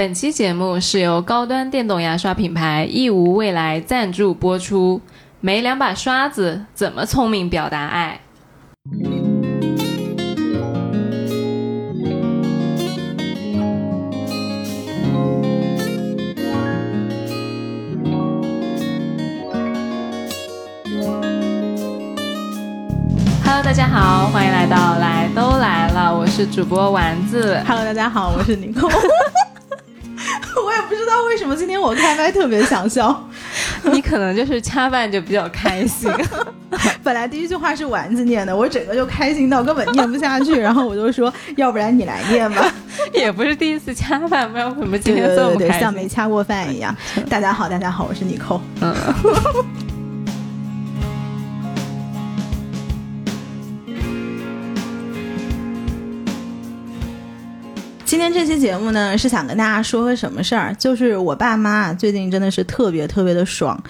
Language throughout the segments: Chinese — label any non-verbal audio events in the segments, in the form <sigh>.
本期节目是由高端电动牙刷品牌易无未来赞助播出。没两把刷子，怎么聪明表达爱？Hello，大家好，欢迎来到来都来了，我是主播丸子。Hello，大家好，我是宁空。<laughs> <laughs> 我也不知道为什么今天我开麦特别想笑。<laughs> 你可能就是掐饭就比较开心。<laughs> 本来第一句话是丸子念的，我整个就开心到根本念不下去，然后我就说，要不然你来念吧。也不是第一次掐饭，不知道为什么今对天这么对对对，开心。像没掐过饭一样。大家好，大家好，我是妮蔻。嗯。今天这期节目呢，是想跟大家说个什么事儿？就是我爸妈最近真的是特别特别的爽，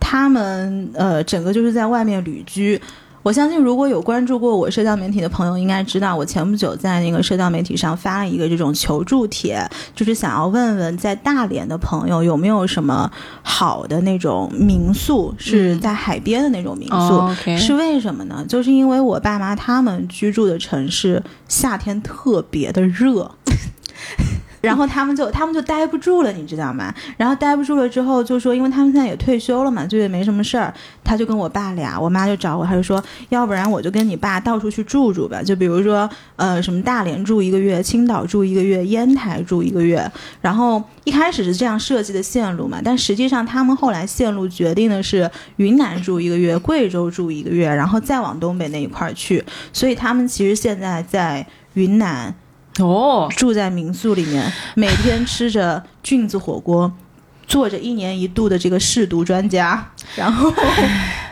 他们呃整个就是在外面旅居。我相信，如果有关注过我社交媒体的朋友，应该知道我前不久在那个社交媒体上发了一个这种求助帖，就是想要问问在大连的朋友有没有什么好的那种民宿，是在海边的那种民宿。是为什么呢？就是因为我爸妈他们居住的城市夏天特别的热。然后他们就他们就待不住了，你知道吗？然后待不住了之后，就说，因为他们现在也退休了嘛，就也没什么事儿，他就跟我爸俩，我妈就找我，他就说，要不然我就跟你爸到处去住住吧，就比如说，呃，什么大连住一个月，青岛住一个月，烟台住一个月。然后一开始是这样设计的线路嘛，但实际上他们后来线路决定的是云南住一个月，贵州住一个月，然后再往东北那一块儿去。所以他们其实现在在云南。哦，住在民宿里面，<laughs> 每天吃着菌子火锅，做着一年一度的这个试毒专家，<laughs> 然后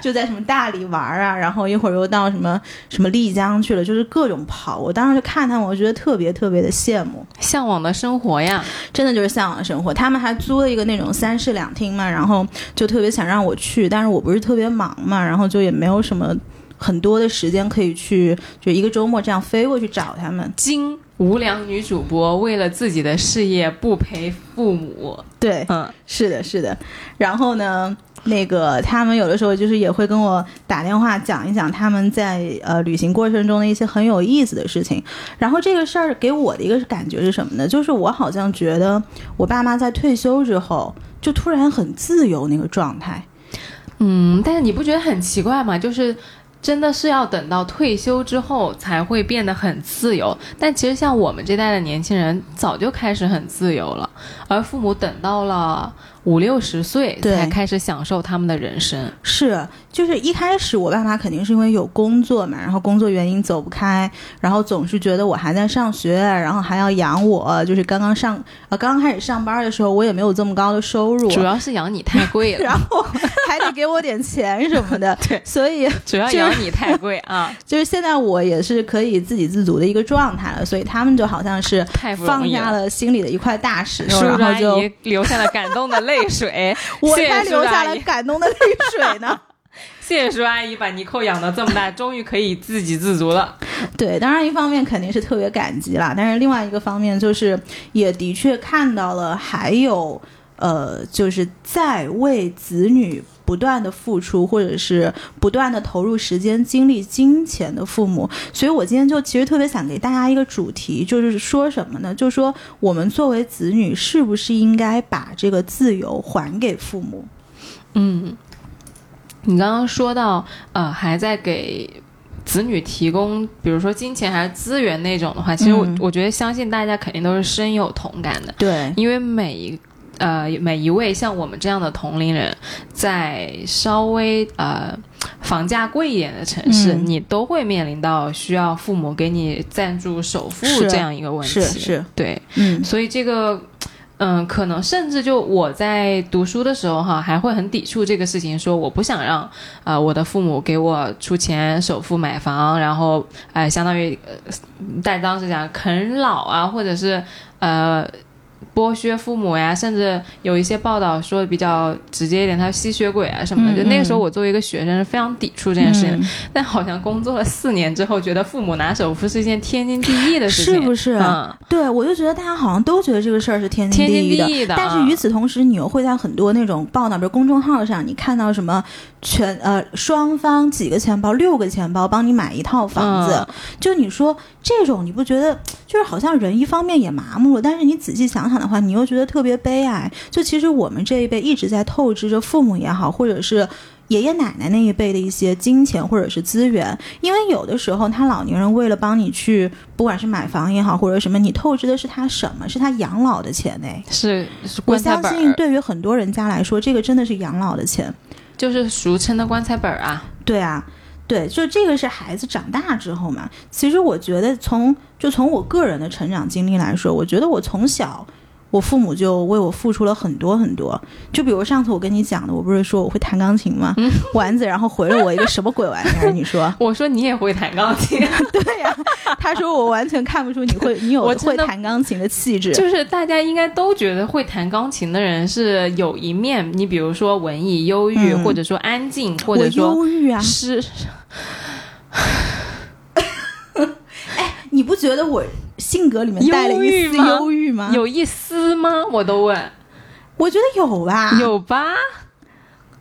就在什么大理玩啊，<laughs> 然后一会儿又到什么什么丽江去了，就是各种跑。我当时就看他们，我觉得特别特别的羡慕，向往的生活呀！真的就是向往的生活。他们还租了一个那种三室两厅嘛，然后就特别想让我去，但是我不是特别忙嘛，然后就也没有什么很多的时间可以去，就一个周末这样飞过去找他们。金无良女主播为了自己的事业不陪父母，对，嗯，是的，是的。然后呢，那个他们有的时候就是也会跟我打电话讲一讲他们在呃旅行过程中的一些很有意思的事情。然后这个事儿给我的一个感觉是什么呢？就是我好像觉得我爸妈在退休之后就突然很自由那个状态。嗯，但是你不觉得很奇怪吗？就是真的是要等到退休之后才会变得很自由，但其实像我们这代的年轻人早就开始很自由了，而父母等到了五六十岁对才开始享受他们的人生。是，就是一开始我爸妈肯定是因为有工作嘛，然后工作原因走不开，然后总是觉得我还在上学，然后还要养我，就是刚刚上呃刚刚开始上班的时候，我也没有这么高的收入，主要是养你太贵了，<laughs> 然后还得给我点钱什么的，<laughs> 对所以主要养你太贵啊，<laughs> 就是现在我也是可以自给自足的一个状态了，所以他们就好像是放。下了心里的一块大石头，然后就姨流下了感动的泪水，<laughs> 我才流下了感动的泪水呢。<laughs> 谢谢叔阿姨把尼寇养到这么大，终于可以自给自足了。<laughs> 对，当然一方面肯定是特别感激啦，但是另外一个方面就是也的确看到了还有呃，就是在为子女不断的付出，或者是不断的投入时间、精力、金钱的父母。所以我今天就其实特别想给大家一个主题，就是说什么呢？就是说我们作为子女，是不是应该把这个自由还给父母？嗯，你刚刚说到呃，还在给子女提供，比如说金钱还是资源那种的话，其实我、嗯我觉得相信大家肯定都是深有同感的，对，因为每一。呃，每一位像我们这样的同龄人，在稍微呃房价贵一点的城市，嗯你都会面临到需要父母给你赞助首付这样一个问题。是是，对，嗯所以这个，嗯，可能甚至就我在读书的时候哈，还会很抵触这个事情，说我不想让呃我的父母给我出钱首付买房，然后呃相当于呃，但当时讲啃老啊，或者是呃。剥削父母呀，甚至有一些报道说比较直接一点，他吸血鬼啊什么的。嗯就那个时候，嗯我作为一个学生是非常抵触这件事情的。嗯但好像工作了四年之后，觉得父母拿首付是一件天经地义的事情，是不是？嗯，对，我就觉得大家好像都觉得这个事儿是天经地义的。地义的。但是与此同时，你又会在很多那种报道，比如公众号上，你看到什么全呃双方几个钱包、六个钱包帮你买一套房子，嗯就你说这种，你不觉得就是好像人一方面也麻木了，但是你仔细想想的话，你又觉得特别悲哀。就其实我们这一辈一直在透支着父母也好，或者是。爷爷奶奶那一辈的一些金钱或者是资源，因为有的时候他老年人为了帮你去，不管是买房也好，或者什么，你透支的是他什么？是他养老的钱哎。是是我相信，对于很多人家来说，这个真的是养老的钱。就是俗称的棺材本儿啊。对啊，对，就这个是孩子长大之后嘛。其实我觉得从就从我个人的成长经历来说，我觉得我从小。我父母就为我付出了很多很多，就比如上次我跟你讲的，我不是说我会弹钢琴吗？丸子然后回了我一个什么鬼玩意儿？<laughs> 你说我说你也会弹钢琴，<laughs> 对呀、他说我完全看不出你会，<laughs> 你有我会弹钢琴的气质。就是大家应该都觉得会弹钢琴的人是有一面，你比如说文艺、忧郁，嗯或者说安静，或者说忧郁啊，是你不觉得我性格里面带了一丝忧郁吗？有一丝吗？我都问，我觉得有吧？有吧？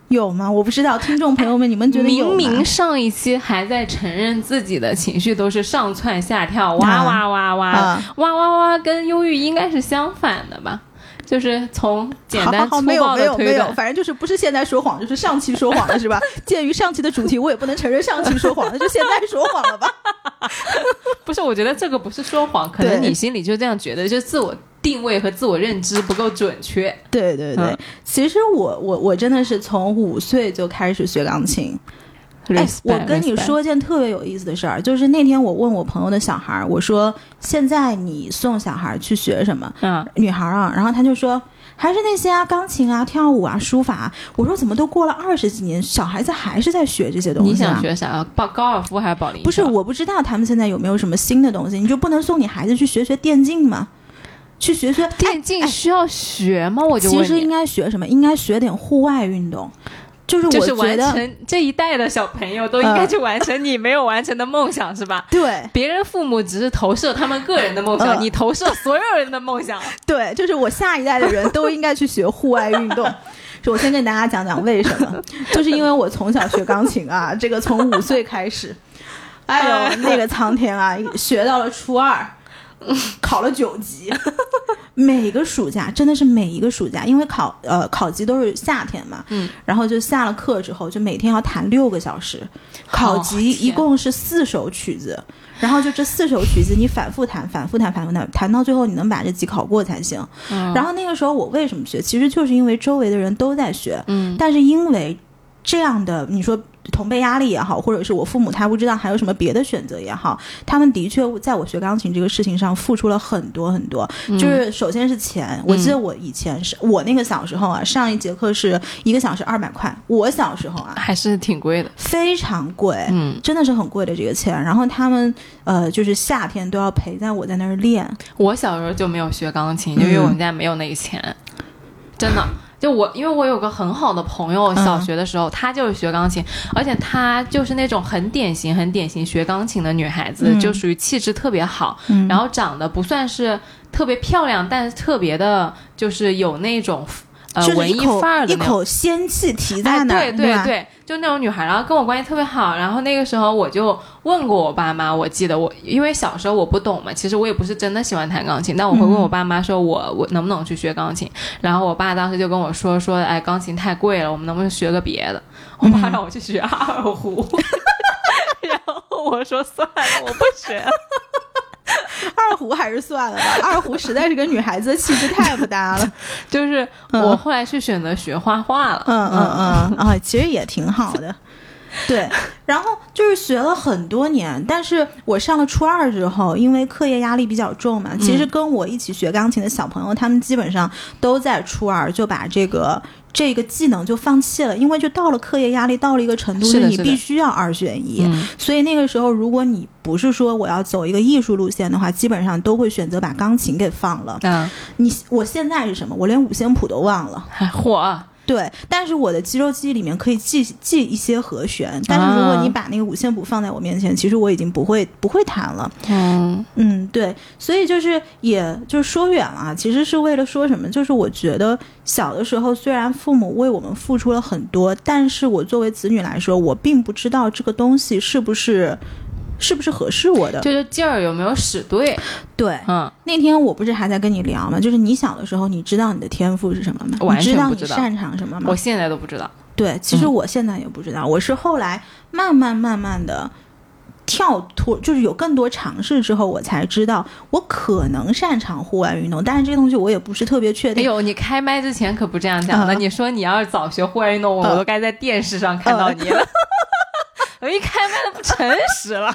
有吗？我不知道，听众朋友们，你们觉得有吗？明明上一期还在承认自己的情绪都是上蹿下跳，哇哇哇哇、啊哇哇哇，跟忧郁应该是相反的吧？就是从简单粗好好好，没有暴没有没有，的推断，反正就是不是现在说谎，就是上期说谎了，是吧？<laughs> 鉴于上期的主题，我也不能承认上期说谎，那就现在说谎了吧？<laughs> 不是，我觉得这个不是说谎，可能你心里就这样觉得，就自我定位和自我认知不够准确。对对对，嗯其实我我我真的是从五岁就开始学钢琴。哎，我跟你说件特别有意思的事儿，就是那天我问我朋友的小孩儿，我说现在你送小孩儿去学什么？嗯，女孩儿啊，然后他就说还是那些啊，钢琴啊、跳舞啊、书法啊。我说怎么都过了二十几年，小孩子还是在学这些东西、啊？你想学啥？保高尔夫还是保龄球？不是，我不知道他们现在有没有什么新的东西，你就不能送你孩子去学学电竞吗？去学学电竞需要学吗？我就其实应该学什么？应该学点户外运动。就是就是我觉得，完成这一代的小朋友都应该去完成你没有完成的梦想，是吧？对别人父母只是投射他们个人的梦想，嗯你投射所有人的梦想。对，就是我下一代的人都应该去学户外运动。<laughs> 就我先跟大家讲讲为什么，就是因为我从小学钢琴啊，这个从五岁开始，哎呦，<laughs> 那个苍天啊，学到了初二，<laughs> 考了九级，每个暑假真的是每一个暑假，因为考呃考级都是夏天嘛，嗯，然后就下了课之后，就每天要弹六个小时，考级一共是四首曲子，然后就这四首曲子你反复弹，反复弹，反复弹，弹到最后你能把这级考过才行。嗯。然后那个时候我为什么学，其实就是因为周围的人都在学，嗯。但是因为这样的你说同辈压力也好，或者是我父母他不知道还有什么别的选择也好，他们的确在我学钢琴这个事情上付出了很多很多。嗯就是首先是钱，我记得我以前是我那个小时候啊，上一节课是一个小时二百块，我小时候啊还是挺贵的。非常贵。嗯，真的是很贵的这个钱，然后他们呃，就是夏天都要陪在我在那儿练，我小时候就没有学钢琴，因为我们家没有那个钱，真的。就我，因为我有个很好的朋友，嗯。小学的时候、她就是学钢琴，而且她就是那种很典型、很典型学钢琴的女孩子，嗯。就属于气质特别好，嗯。然后长得不算是特别漂亮，但是特别的，就是有那种呃文艺范儿的那种。口仙气提在哎，那儿，对对吧？对，就那种女孩，然后跟我关系特别好。然后那个时候我就问过我爸妈，我记得我因为小时候我不懂嘛，其实我也不是真的喜欢弹钢琴，但我会问我爸妈说我我能不能去学钢琴。<laughs> 然后我爸当时就跟我说说，哎，钢琴太贵了，我们能不能学个别的？我爸让我去学二胡，<laughs> 然后我说算了，我不学了。<laughs> 二胡还是算了吧，二胡实在是跟女孩子的气质太不搭了。就是我后来是选择学画画了。嗯嗯嗯啊，其实也挺好的。<laughs> 对，然后就是学了很多年，但是我上了初二之后，因为课业压力比较重嘛，其实跟我一起学钢琴的小朋友，他们基本上都在初二就把这个。这个技能就放弃了，因为就到了课业压力到了一个程度，你必须要二选一。所以那个时候，如果你不是说我要走一个艺术路线的话，基本上都会选择把钢琴给放了。嗯，你我现在是什么？我连五线谱都忘了。嚯！对，但是我的肌肉记忆里面可以记记一些和弦，但是如果你把那个五线谱放在我面前，其实我已经不会不会弹了。嗯嗯，对，所以就是也就是说远了，其实是为了说什么？就是我觉得小的时候虽然父母为我们付出了很多，但是我作为子女来说，我并不知道这个东西是不是。是不是合适我的？就是劲儿有没有使对？对，嗯，那天我不是还在跟你聊吗？就是你小的时候，你知道你的天赋是什么吗？完全不知道。你擅长什么吗？我现在都不知道。对，其实我现在也不知道。我是后来慢慢慢慢的跳脱，就是有更多尝试之后，我才知道我可能擅长户外运动。但是这个东西我也不是特别确定。哎呦，你开麦之前可不这样讲的。你说你要是早学户外运动，我都该在电视上看到你了。我一开麦都不诚实了，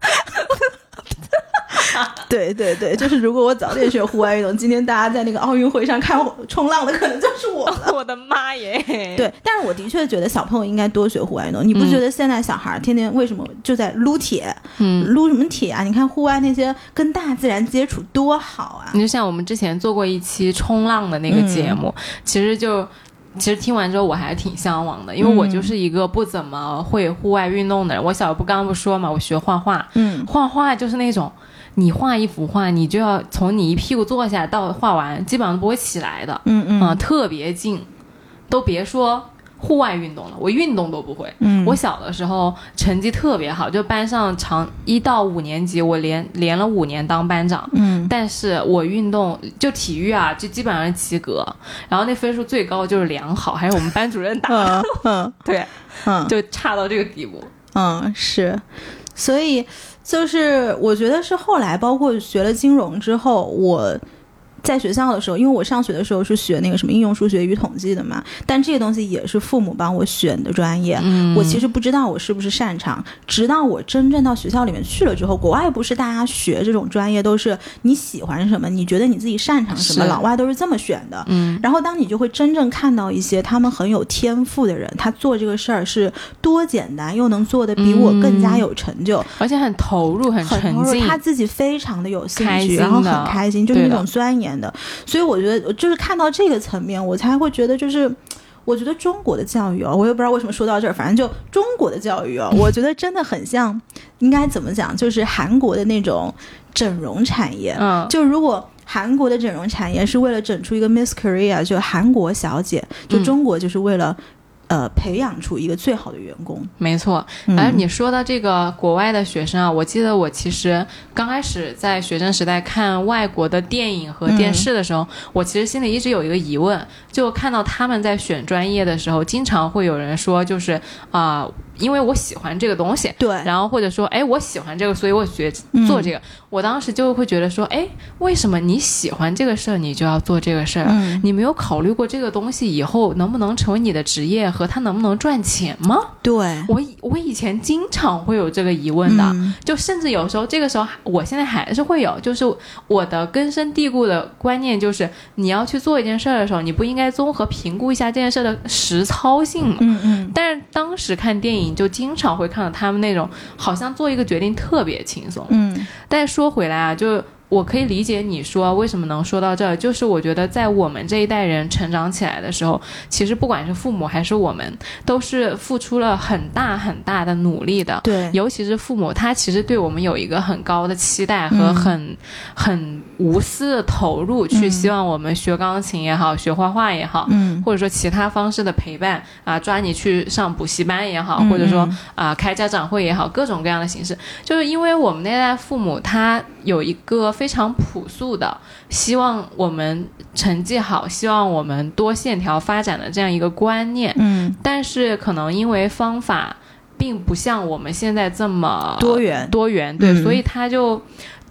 <laughs> 对对对，就是如果我早点学户外运动，今天大家在那个奥运会上看冲浪的可能就是我了。<laughs> 我的妈耶！<laughs> 对，但是我的确觉得小朋友应该多学户外运动。你不觉得现在小孩天天为什么就在撸铁？嗯，撸什么铁啊？你看户外那些跟大自然接触多好啊！你就像我们之前做过一期冲浪的那个节目，其实就。其实听完之后我还是挺向往的，因为我就是一个不怎么会户外运动的人。我小不刚刚不说嘛，我学画画，嗯，画画就是那种，你画一幅画，你就要从你一屁股坐下到画完，基本上不会起来的，嗯嗯，啊，特别静，都别说。户外运动了，我运动都不会。嗯，我小的时候成绩特别好，就班上长一到五年级，我连连了五年当班长。嗯，但是我运动就体育啊，就基本上及格，然后那分数最高就是良好，还是我们班主任打。嗯，<laughs> 对，嗯，就差到这个地步。嗯，是，所以就是我觉得是后来，包括学了金融之后，我。在学校的时候，因为我上学的时候是学那个什么应用数学与统计的嘛，但这些东西也是父母帮我选的专业。嗯，我其实不知道我是不是擅长，直到我真正到学校里面去了之后，国外不是大家学这种专业都是你喜欢什么，你觉得你自己擅长什么，老外都是这么选的。嗯，然后当你就会真正看到一些他们很有天赋的人，他做这个事儿是多简单，又能做的比我更加有成就，而且很投入，很投入，他自己非常的有兴趣，然后很开心，就是那种钻研。的，所以我觉得就是看到这个层面，我才会觉得就是，我觉得中国的教育啊，我也不知道为什么说到这儿，反正就中国的教育啊，我觉得真的很像，应该怎么讲，就是韩国的那种整容产业。嗯，就如果韩国的整容产业是为了整出一个 Miss Korea，就韩国小姐，就中国就是为了。呃，培养出一个最好的员工，没错。而你说的这个国外的学生啊，我记得我其实刚开始在学生时代看外国的电影和电视的时候，我其实心里一直有一个疑问，就看到他们在选专业的时候，经常会有人说，就是啊。因为我喜欢这个东西，对，然后或者说，哎，我喜欢这个，所以我学做这个。我当时就会觉得说，哎，为什么你喜欢这个事儿，你就要做这个事儿？你没有考虑过这个东西以后能不能成为你的职业和它能不能赚钱吗？对我，我以前经常会有这个疑问的，就甚至有时候这个时候，我现在还是会有，就是我的根深蒂固的观念就是，你要去做一件事儿的时候，你不应该综合评估一下这件事的实操性吗？嗯嗯。但是当时看电影。就经常会看到他们那种，好像做一个决定特别轻松。嗯，但说回来啊，就。我可以理解你说为什么能说到这儿，就是我觉得在我们这一代人成长起来的时候，其实不管是父母还是我们，都是付出了很大很大的努力的。对，尤其是父母，他其实对我们有一个很高的期待和很很无私的投入，去希望我们学钢琴也好，学画画也好，嗯，或者说其他方式的陪伴啊，抓你去上补习班也好，或者说啊开家长会也好，各种各样的形式，就是因为我们那代父母他有一个。非常朴素的，希望我们成绩好，希望我们多线条发展的这样一个观念。嗯，但是可能因为方法并不像我们现在这么多元多元，对，所以他就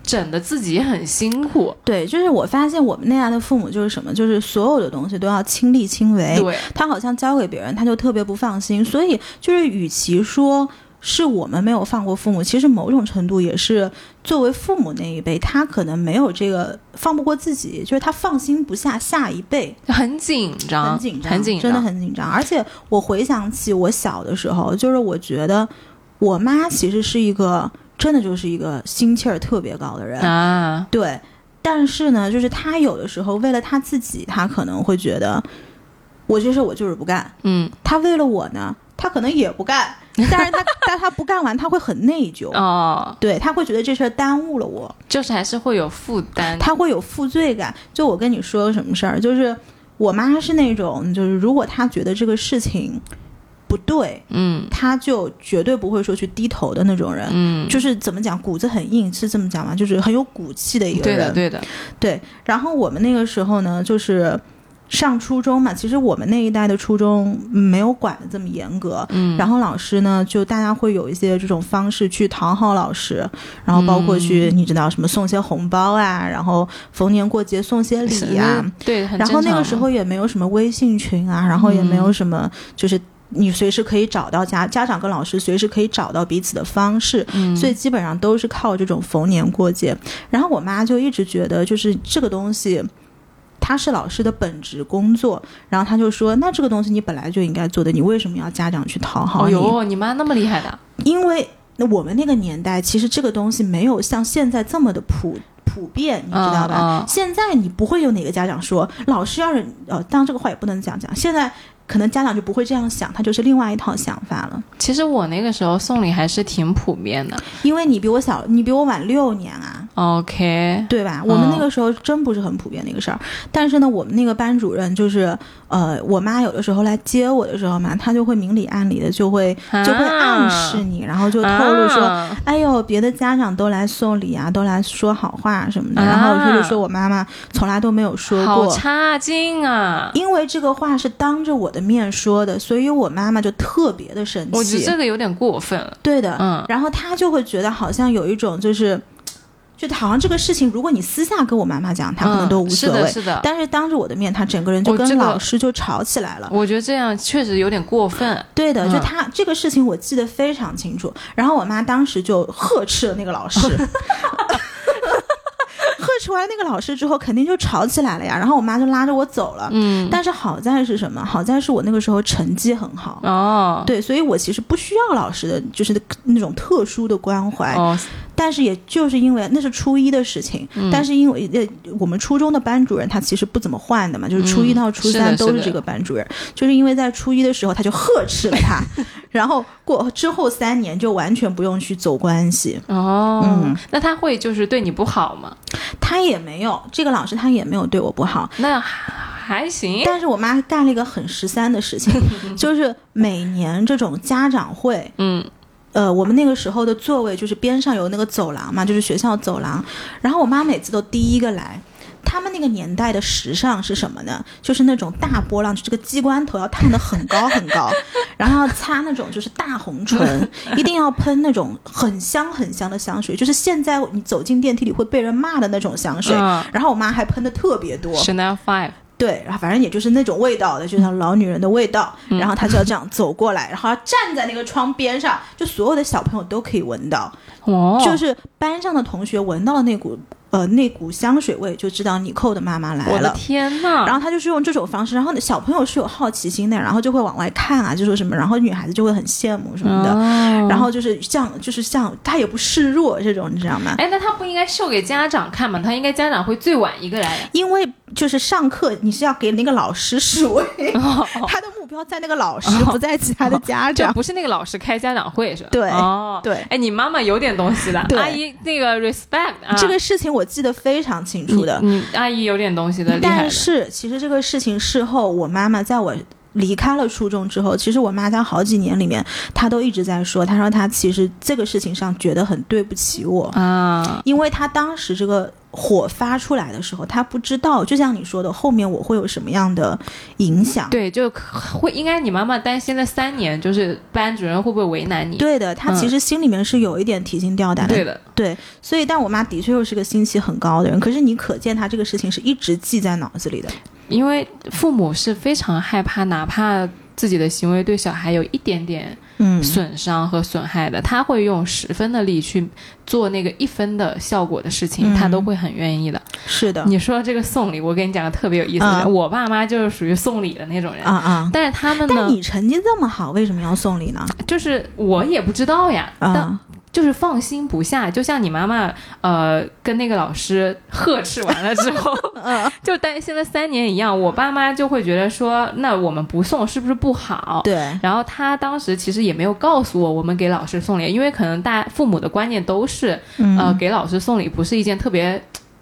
整的自己很辛苦。对，就是我发现我们那样的父母就是什么，就是所有的东西都要亲力亲为。对，他好像交给别人，他就特别不放心。所以就是，与其说是我们没有放过父母，其实某种程度也是作为父母那一辈，他可能没有这个放不过自己，就是他放心不下下一辈。很紧张，很紧张，很紧张，真的很紧张。而且我回想起我小的时候，就是我觉得我妈其实是一个真的就是一个心气儿特别高的人，啊。对。但是呢，就是她有的时候为了她自己，她可能会觉得我这事我就是不干。嗯，她为了我呢，她可能也不干。<laughs> 但是他但他不干完，他会很内疚。哦，对，他会觉得这事儿耽误了我，就是还是会有负担。他会有负罪感。就我跟你说个什么事儿，就是我妈是那种，就是如果她觉得这个事情不对，嗯她就绝对不会说去低头的那种人。嗯，就是怎么讲，骨子很硬，是这么讲吗？就是很有骨气的一个人。对的对的，对然后我们那个时候呢，就是上初中嘛，其实我们那一代的初中没有管的这么严格。嗯，然后老师呢，就大家会有一些这种方式去讨好老师，然后包括去、嗯你知道什么送些红包啊，然后逢年过节送些礼呀、对，然后那个时候也没有什么微信群啊，然后也没有什么就是。你随时可以找到家家长跟老师随时可以找到彼此的方式，嗯所以基本上都是靠这种逢年过节。然后我妈就一直觉得，就是这个东西，它是老师的本职工作。然后他就说，那这个东西你本来就应该做的，你为什么要家长去讨好你？哦哟，你妈那么厉害的，因为那我们那个年代，其实这个东西没有像现在这么的普普遍，你知道吧？现在你不会有哪个家长说，老师要是呃，当然这个话也不能这样讲。现在可能家长就不会这样想，他就是另外一套想法了。其实我那个时候送礼还是挺普遍的。因为你比我小，你比我晚六年啊，OK，对吧？我们那个时候真不是很普遍的一个事儿。但是呢，我们那个班主任就是，呃，我妈有的时候来接我的时候嘛，她就会明里暗里的就会就会暗示你，然后就透露说。啊哎呦，别的家长都来送礼啊，都来说好话什么的，啊然后她就说我妈妈从来都没有说好过，差劲啊！因为这个话是当着我的面说的，所以我妈妈就特别的生气我觉得。这个有点过分了。对的，嗯然后她就会觉得好像有一种就是，就好像这个事情，如果你私下跟我妈妈讲，她可能都无所谓，嗯、是的，是的。但是当着我的面，她整个人就跟老师就吵起来了。我觉得这样确实有点过分。对的，嗯就她这个事情我记得非常清楚。然后我妈当时就呵斥了那个老师，<laughs> 呵斥完那个老师之后，肯定就吵起来了呀。然后我妈就拉着我走了。嗯，但是好在是什么？好在是我那个时候成绩很好。哦，对，所以我其实不需要老师的，就是那种特殊的关怀。哦，但是也就是因为那是初一的事情，嗯。但是因为呃我们初中的班主任他其实不怎么换的嘛，就是初一到初三都是这个班主任，就是因为在初一的时候他就呵斥了他，<laughs> 然后过之后三年就完全不用去走关系，哦，嗯。那他会就是对你不好吗？他也没有这个老师他也没有对我不好，那还行。但是我妈干了一个很十三的事情，<laughs> 就是每年这种家长会，嗯，呃，我们那个时候的座位就是边上有那个走廊嘛，就是学校走廊。然后我妈每次都第一个来。他们那个年代的时尚是什么呢？就是那种大波浪，就这个鸡冠头要烫得很高很高，<laughs> 然后要擦那种就是大红唇，<laughs> 一定要喷那种很香很香的香水，就是现在你走进电梯里会被人骂的那种香水。嗯然后我妈还喷的特别多，Chanel Five，对，然后反正也就是那种味道的，就像老女人的味道。嗯然后她就要这样走过来，然后站在那个窗边上，就所有的小朋友都可以闻到，哦，就是班上的同学闻到了那股呃那股香水味，就知道你扣的妈妈来了我的。天呐！然后他就是用这种方式，然后小朋友是有好奇心的，然后就会往外看啊，就说什么，然后女孩子就会很羡慕什么的，哦然后就是像就是像他也不示弱这种，你知道吗？哎，那他不应该秀给家长看吗？他应该家长会最晚一个来。因为就是上课你是要给那个老师示威，<laughs> 他的在那个老师，不在其他的家长。就不是那个老师开家长会是吧？对哦，对哎，你妈妈有点东西的，阿姨那个 respect 啊，这个事情我记得非常清楚的。你你阿姨有点东西的，但。是其实这个事情事后，我妈妈在我离开了初中之后，其实我妈在好几年里面，她都一直在说，她说她其实这个事情上觉得很对不起我，啊，因为她当时这个火发出来的时候，她不知道，就像你说的，后面我会有什么样的影响。对，就会应该你妈妈担心了三年，就是班主任会不会为难你？对的，她其实心里面是有一点提心吊胆的。对的，对，所以但我妈的确又是个心气很高的人，可是你可见她这个事情是一直记在脑子里的。因为父母是非常害怕，哪怕自己的行为对小孩有一点点嗯，损伤和损害的，他会用十分的力去做那个一分的效果的事情，嗯他都会很愿意的。是的，你说这个送礼，我跟你讲个特别有意思的，啊我爸妈就是属于送礼的那种人，啊啊。但是他们呢但，你成绩这么好，为什么要送礼呢？就是我也不知道呀，就是放心不下，就像你妈妈，呃，跟那个老师呵斥完了之后，<laughs> 嗯。就担心了三年一样，我爸妈就会觉得说，那我们不送是不是不好？对，然后他当时其实也没有告诉我，我们给老师送礼，因为可能大父母的观念都是，嗯。呃，给老师送礼不是一件特别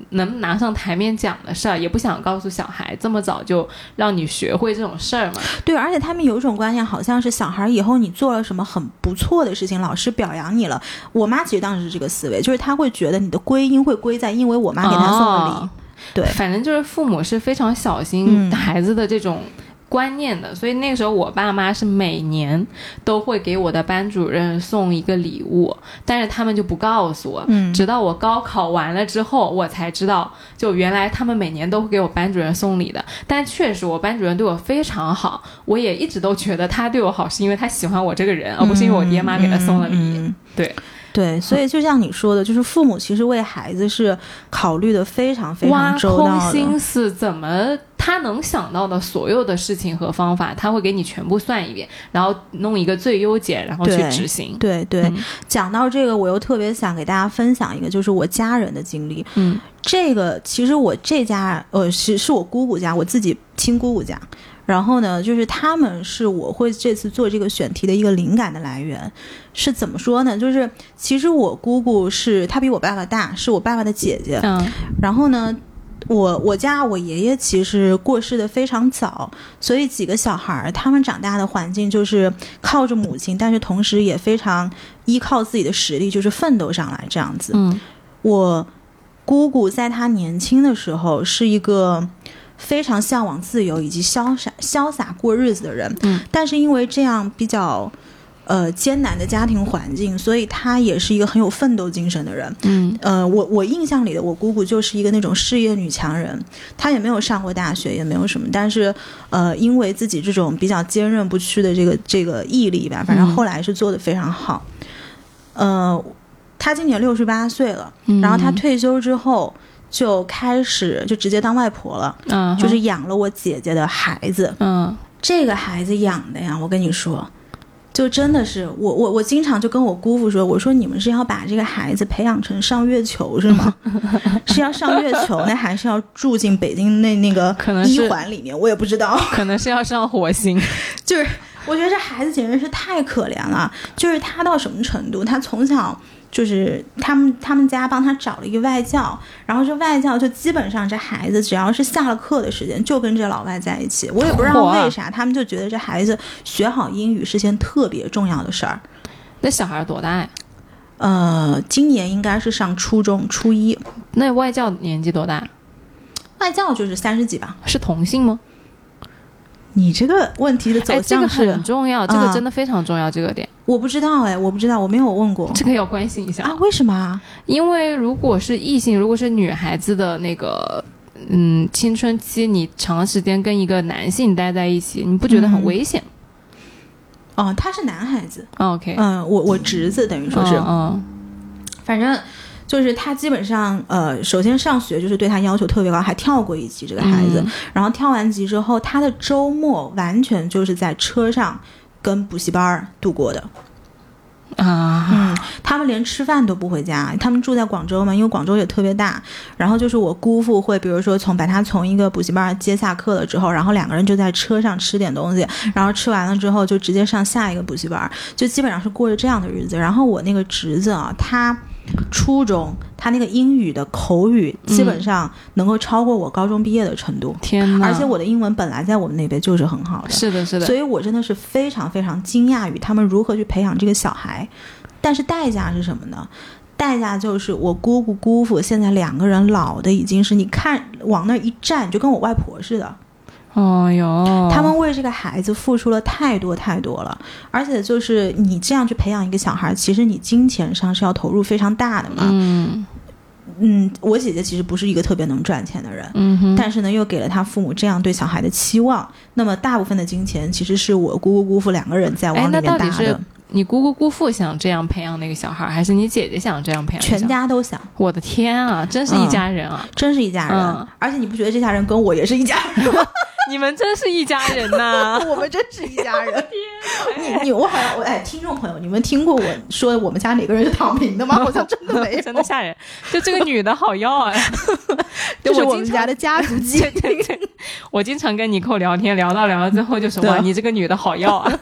能拿上台面讲的事儿，也不想告诉小孩这么早就让你学会这种事儿嘛。对，而且他们有一种观念，好像是小孩以后你做了什么很不错的事情，老师表扬你了。我妈其实当时是这个思维，就是她会觉得你的归因会归在因为我妈给她送了礼。哦对反正就是父母是非常小心嗯孩子的这种观念的，所以那个时候我爸妈是每年都会给我的班主任送一个礼物，但是他们就不告诉我，嗯直到我高考完了之后，我才知道，就原来他们每年都会给我班主任送礼的。但确实，我班主任对我非常好，我也一直都觉得他对我好是因为他喜欢我这个人，而不是因为我爹妈给他送了礼。嗯嗯对，对，所以就像你说的，就是父母其实为孩子是考虑的非常非常周空到的。心思，怎么他能想到的所有的事情和方法，他会给你全部算一遍，然后弄一个最优解，然后去执行。对对，嗯讲到这个，我又特别想给大家分享一个，就是我家人的经历。嗯这个其实我这家呃是是我姑姑家，我自己亲姑姑家。然后呢，就是他们是我会这次做这个选题的一个灵感的来源，是怎么说呢？就是其实我姑姑是她比我爸爸大，是我爸爸的姐姐。嗯然后呢，我我家我爷爷其实过世的非常早，所以几个小孩儿他们长大的环境就是靠着母亲，但是同时也非常依靠自己的实力，就是奋斗上来这样子。嗯我姑姑在她年轻的时候是一个非常向往自由以及潇洒潇洒过日子的人，嗯，但是因为这样比较呃艰难的家庭环境，所以他也是一个很有奋斗精神的人。嗯呃，我我印象里的我姑姑就是一个那种事业女强人，她也没有上过大学，也没有什么，但是呃，因为自己这种比较坚韧不屈的这个这个毅力吧，反正嗯后来是做的非常好。呃，她今年六十八岁了，嗯，然后她退休之后就开始就直接当外婆了，嗯就是养了我姐姐的孩子。嗯这个孩子养的呀，我跟你说，就真的是我我我经常就跟我姑父说，我说你们是要把这个孩子培养成上月球是吗？是要上月球呢，还是要住进北京那那个一可能是环里面？我也不知道。可能是要上火星。就是我觉得这孩子简直是太可怜了，就是他到什么程度？他从小就是他们他们家帮他找了一个外教，然后这外教就基本上这孩子只要是下了课的时间就跟这老外在一起。我也不知道为啥，他们就觉得这孩子学好英语是件特别重要的事儿。那小孩多大呀？呃，今年应该是上初中初一，那外教年纪多大？外教就是三十几吧。是同性吗？你这个问题的走哎，这个向，很重要，这个啊。真的非常重要，这个点，我不知道哎，我不知道，我没有问过。这个要关心一下。啊，为什么啊？因为如果是异性，如果是女孩子的那个，嗯，青春期，你长时间跟一个男性待在一起，你不觉得很嗯。危险、哦，他是男孩子。哦 o k 嗯，我我侄子等于说是，嗯。反正就是他基本上呃，首先上学就是对他要求特别高，还跳过一级这个孩子，嗯然后跳完级之后，他的周末完全就是在车上跟补习班儿度过的。啊，嗯，他们连吃饭都不回家，他们住在广州嘛，因为广州也特别大。然后就是我姑父会，比如说从把他从一个补习班接下课了之后，然后两个人就在车上吃点东西，然后吃完了之后就直接上下一个补习班，就基本上是过着这样的日子。然后我那个侄子啊，他初中，他那个英语的口语基本上能够超过我高中毕业的程度。天哪！而且我的英文本来在我们那边就是很好的，是的，是的。所以我真的是非常非常惊讶于他们如何去培养这个小孩。但是代价是什么呢？代价就是我姑姑姑父现在两个人老的已经是你看往那一站就跟我外婆似的。哦哟，他们为这个孩子付出了太多太多了，而且就是你这样去培养一个小孩，其实你金钱上是要投入非常大的嘛。嗯嗯，我姐姐其实不是一个特别能赚钱的人，嗯哼，但是呢，又给了他父母这样对小孩的期望。那么大部分的金钱其实是我姑姑姑父两个人在往里面搭的。你姑姑姑父想这样培养那个小孩，还是你姐姐想这样培养？全家都想。我的天啊，真是一家人啊！真是一家人。而且你不觉得这家人跟我也是一家人吗？<laughs> 你们真是一家人呐！<laughs> 我们真是一家人。<laughs> 你你我好像我哎，听众朋友，你们听过我说我们家哪个人是躺平的吗？好像真的没有，真的吓人。就这个女的好要啊，就是我们家的家族基因。我经常跟尼寇聊天，聊到聊到最后就说哇，你这个女的好要啊，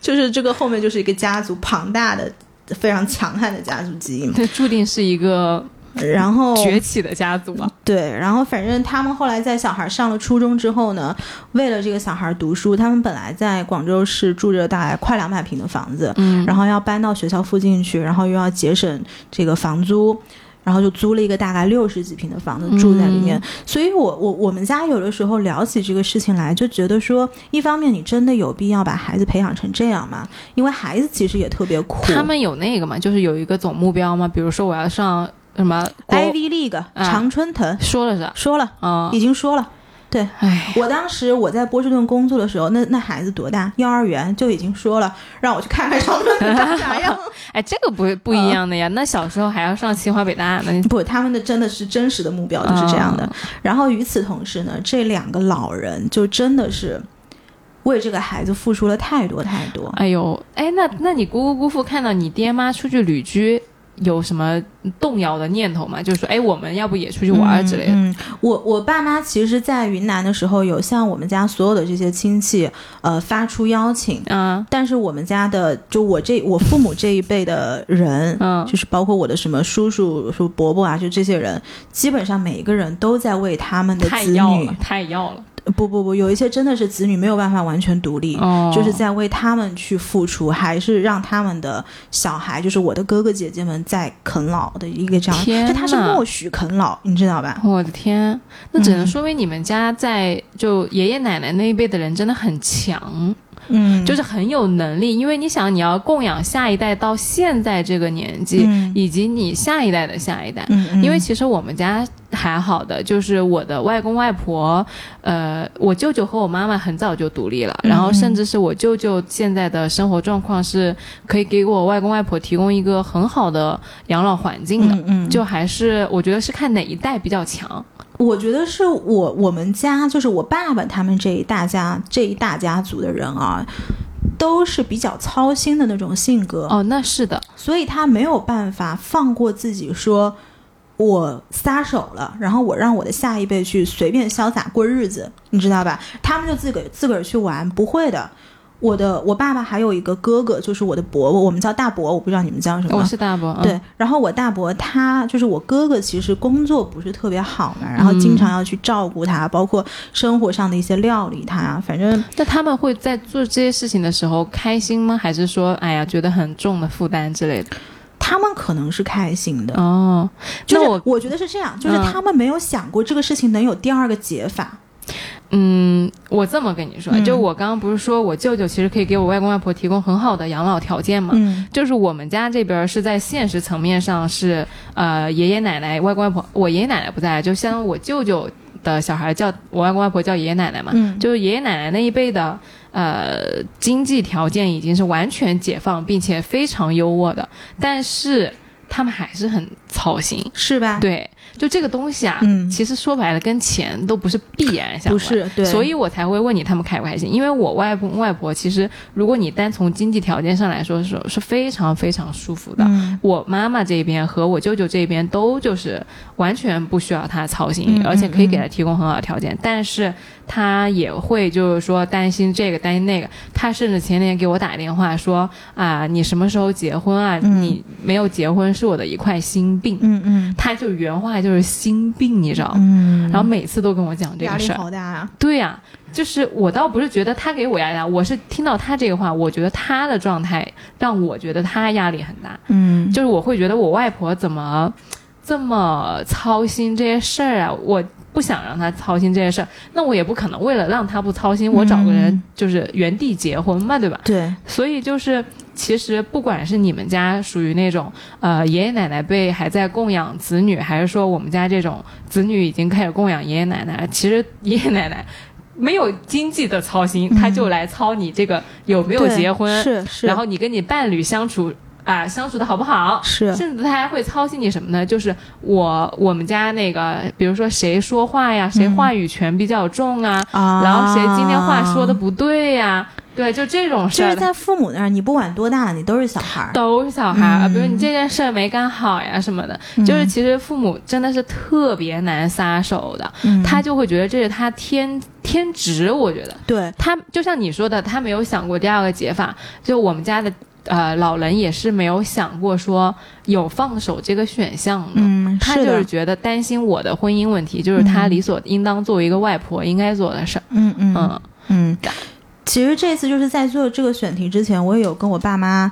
就是这个后面就是一个家族庞大的、非常强悍的家族基因。对注定是一个。然后崛起的家族啊，对，然后反正他们后来在小孩上了初中之后呢，为了这个小孩读书，他们本来在广州市住着大概快两百平的房子，嗯，然后要搬到学校附近去，然后又要节省这个房租，然后就租了一个大概六十几平的房子住在里面。所以我我我们家有的时候聊起这个事情来，就觉得说，一方面你真的有必要把孩子培养成这样吗？因为孩子其实也特别苦。他们有那个嘛，就是有一个总目标嘛，比如说我要上。什么？Ivy League，常春藤说了是说了啊，已经说了。对，哎，我当时我在波士顿工作的时候，那那孩子多大？幼儿园就已经说了，让我去看看常春藤长啥样。<laughs> 哎，这个不不一样的呀。那小时候还要上清华北大呢。不，他们的真的是真实的目标就是这样的。然后与此同时呢，这两个老人就真的是为这个孩子付出了太多太多。哎呦，哎，那那你姑姑姑父看到你爹妈出去旅居？有什么动摇的念头吗？就是说，哎，我们要不也出去玩之类的？嗯，我我爸妈其实，在云南的时候，有向我们家所有的这些亲戚，呃，发出邀请嗯。但是我们家的，就我这我父母这一辈的人，嗯，就是包括我的什么叔叔、叔伯伯啊，就这些人，基本上每一个人都在为他们的子女太要了。不不不，有一些真的是子女没有办法完全独立，就是在为他们去付出，还是让他们的小孩，就是我的哥哥姐姐们在啃老的一个这样，就他是默许啃老，你知道吧？我的天，那只能说明你们家在就爷爷奶奶那一辈的人真的很强。嗯，就是很有能力，因为你想，你要供养下一代到现在这个年纪，以及你下一代的下一代。嗯，因为其实我们家还好的，就是我的外公外婆，呃，我舅舅和我妈妈很早就独立了，然后甚至是我舅舅现在的生活状况是可以给我外公外婆提供一个很好的养老环境的。嗯，就还是我觉得是看哪一代比较强。我觉得是我我们家就是我爸爸他们这一大家这一大家族的人啊，都是比较操心的那种性格哦，那是的，所以他没有办法放过自己，说我撒手了，然后我让我的下一辈去随便潇洒过日子，你知道吧？他们就自个自个儿去玩，不会的。我的我爸爸还有一个哥哥，就是我的伯伯，我们叫大伯，我不知道你们叫什么。我是大伯。对，然后我大伯他就是我哥哥，其实工作不是特别好嘛，然后经常要去照顾他，包括生活上的一些料理他，反正。那他们会在做这些事情的时候开心吗？还是说，哎呀，觉得很重的负担之类的？他们可能是开心的哦。就是我我觉得是这样，就是他们没有想过这个事情能有第二个解法。嗯，我这么跟你说，就我刚刚不是说我舅舅其实可以给我外公外婆提供很好的养老条件嘛？嗯，就是我们家这边是在现实层面上是呃爷爷奶奶外公外婆，我爷爷奶奶不在，就相当于我舅舅的小孩叫我外公外婆叫爷爷奶奶嘛。嗯，就是爷爷奶奶那一辈的呃经济条件已经是完全解放并且非常优渥的，但是他们还是很操心，是吧？对。就这个东西啊，嗯其实说白了跟钱都不是必然相关，不是对，所以我才会问你他们开不开心。因为我外公外婆其实，如果你单从经济条件上来说是是非常非常舒服的。嗯我妈妈这边和我舅舅这边都就是完全不需要他操心，嗯而且可以给他提供很好的条件，但是他也会就是说担心这个担心那个。他甚至前年给我打电话说啊，你什么时候结婚啊？嗯你没有结婚是我的一块心病。嗯嗯他就原话就是心病，你知道吗？嗯，然后每次都跟我讲这个事儿。压力好大呀，对呀、就是我倒不是觉得他给我压力大，我是听到他这个话，我觉得他的状态让我觉得他压力很大，嗯就是我会觉得我外婆怎么这么操心这些事儿啊，我。不想让他操心这些事儿，那我也不可能为了让他不操心，我找个人嗯就是原地结婚嘛，对吧？对，所以就是，其实不管是你们家属于那种呃爷爷奶奶辈还在供养子女，还是说我们家这种子女已经开始供养爷爷奶奶了，其实爷爷奶奶没有经济的操心，他就来操你这个有没有结婚，是是，然后你跟你伴侣相处啊、相处的好不好。是甚至他还会操心你什么呢？就是我我们家那个，比如说谁说话呀，谁嗯话语权比较重啊，啊，然后谁今天话说的不对呀，对，就这种事儿。就是在父母那儿，你不管多大，你都是小孩儿，都是小孩儿，嗯比如你这件事儿没干好呀什么的，就是其实父母真的是特别难撒手的，嗯他就会觉得这是他天天职，我觉得对，他就像你说的，他没有想过第二个解法，就我们家的。呃，老人也是没有想过说有放手这个选项的，嗯，他就是觉得担心我的婚姻问题，就是他嗯理所应当作为一个外婆应该做的事儿。嗯嗯嗯。嗯，其实这次就是在做这个选题之前，我也有跟我爸妈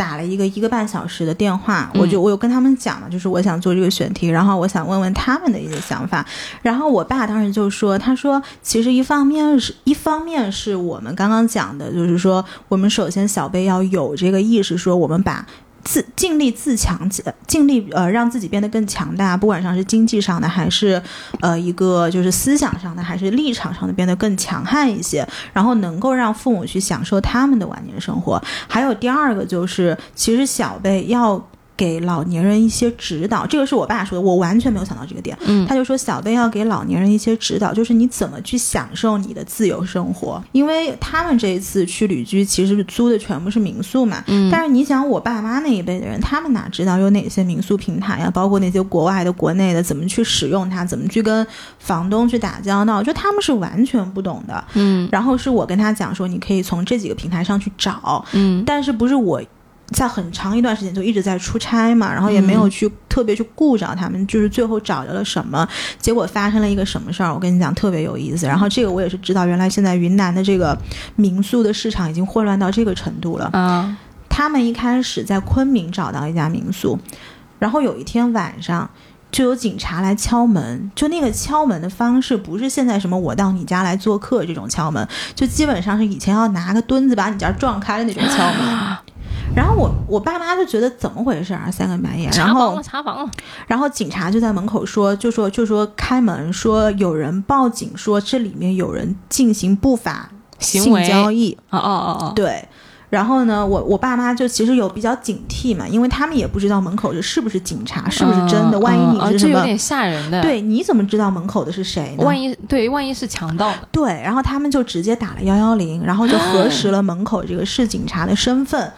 打了一个一个半小时的电话，嗯我就我有跟他们讲了，就是我想做这个选题，然后我想问问他们的一些想法。然后我爸当时就说，他说其实一方面是一方面是我们刚刚讲的，就是说我们首先小辈要有这个意识，说我们把。自尽力自强，尽力呃让自己变得更强大，不管上是经济上的，还是呃一个就是思想上的，还是立场上的变得更强悍一些，然后能够让父母去享受他们的晚年生活。还有第二个就是，其实小辈要。给老年人一些指导，这个是我爸说的，我完全没有想到这个点。嗯他就说小辈要给老年人一些指导，就是你怎么去享受你的自由生活，因为他们这一次去旅居，其实租的全部是民宿嘛。嗯但是你想，我爸妈那一辈的人，他们哪知道有哪些民宿平台呀、包括那些国外的、国内的，怎么去使用它，怎么去跟房东去打交道，就他们是完全不懂的。嗯然后是我跟他讲说，你可以从这几个平台上去找，嗯但是不是我。在很长一段时间就一直在出差嘛，然后也没有去特别去顾着他们，就是最后找着了什么，结果发生了一个什么事儿，我跟你讲特别有意思。然后这个我也是知道，原来现在云南的这个民宿的市场已经混乱到这个程度了。啊他们一开始在昆明找到一家民宿，然后有一天晚上就有警察来敲门，就那个敲门的方式不是现在什么我到你家来做客这种敲门，就基本上是以前要拿个墩子把你家撞开的那种敲门。<laughs> 然后我我爸妈就觉得怎么回事啊，三更半夜，然后查房了，查房了。然后警察就在门口说，就说就说开门，说有人报警说这里面有人进行不法性交易，哦哦哦哦，对。然后呢，我我爸妈就其实有比较警惕嘛，因为他们也不知道门口这是不是警察，是不是真的。嗯万一嗯你是什么，哦这有点吓人的。，对，你怎么知道门口的是谁呢？万一对，万一是强盗呢？对，然后他们就直接打了幺幺零，然后就核 <gasps> 实了门口这个是警察的身份。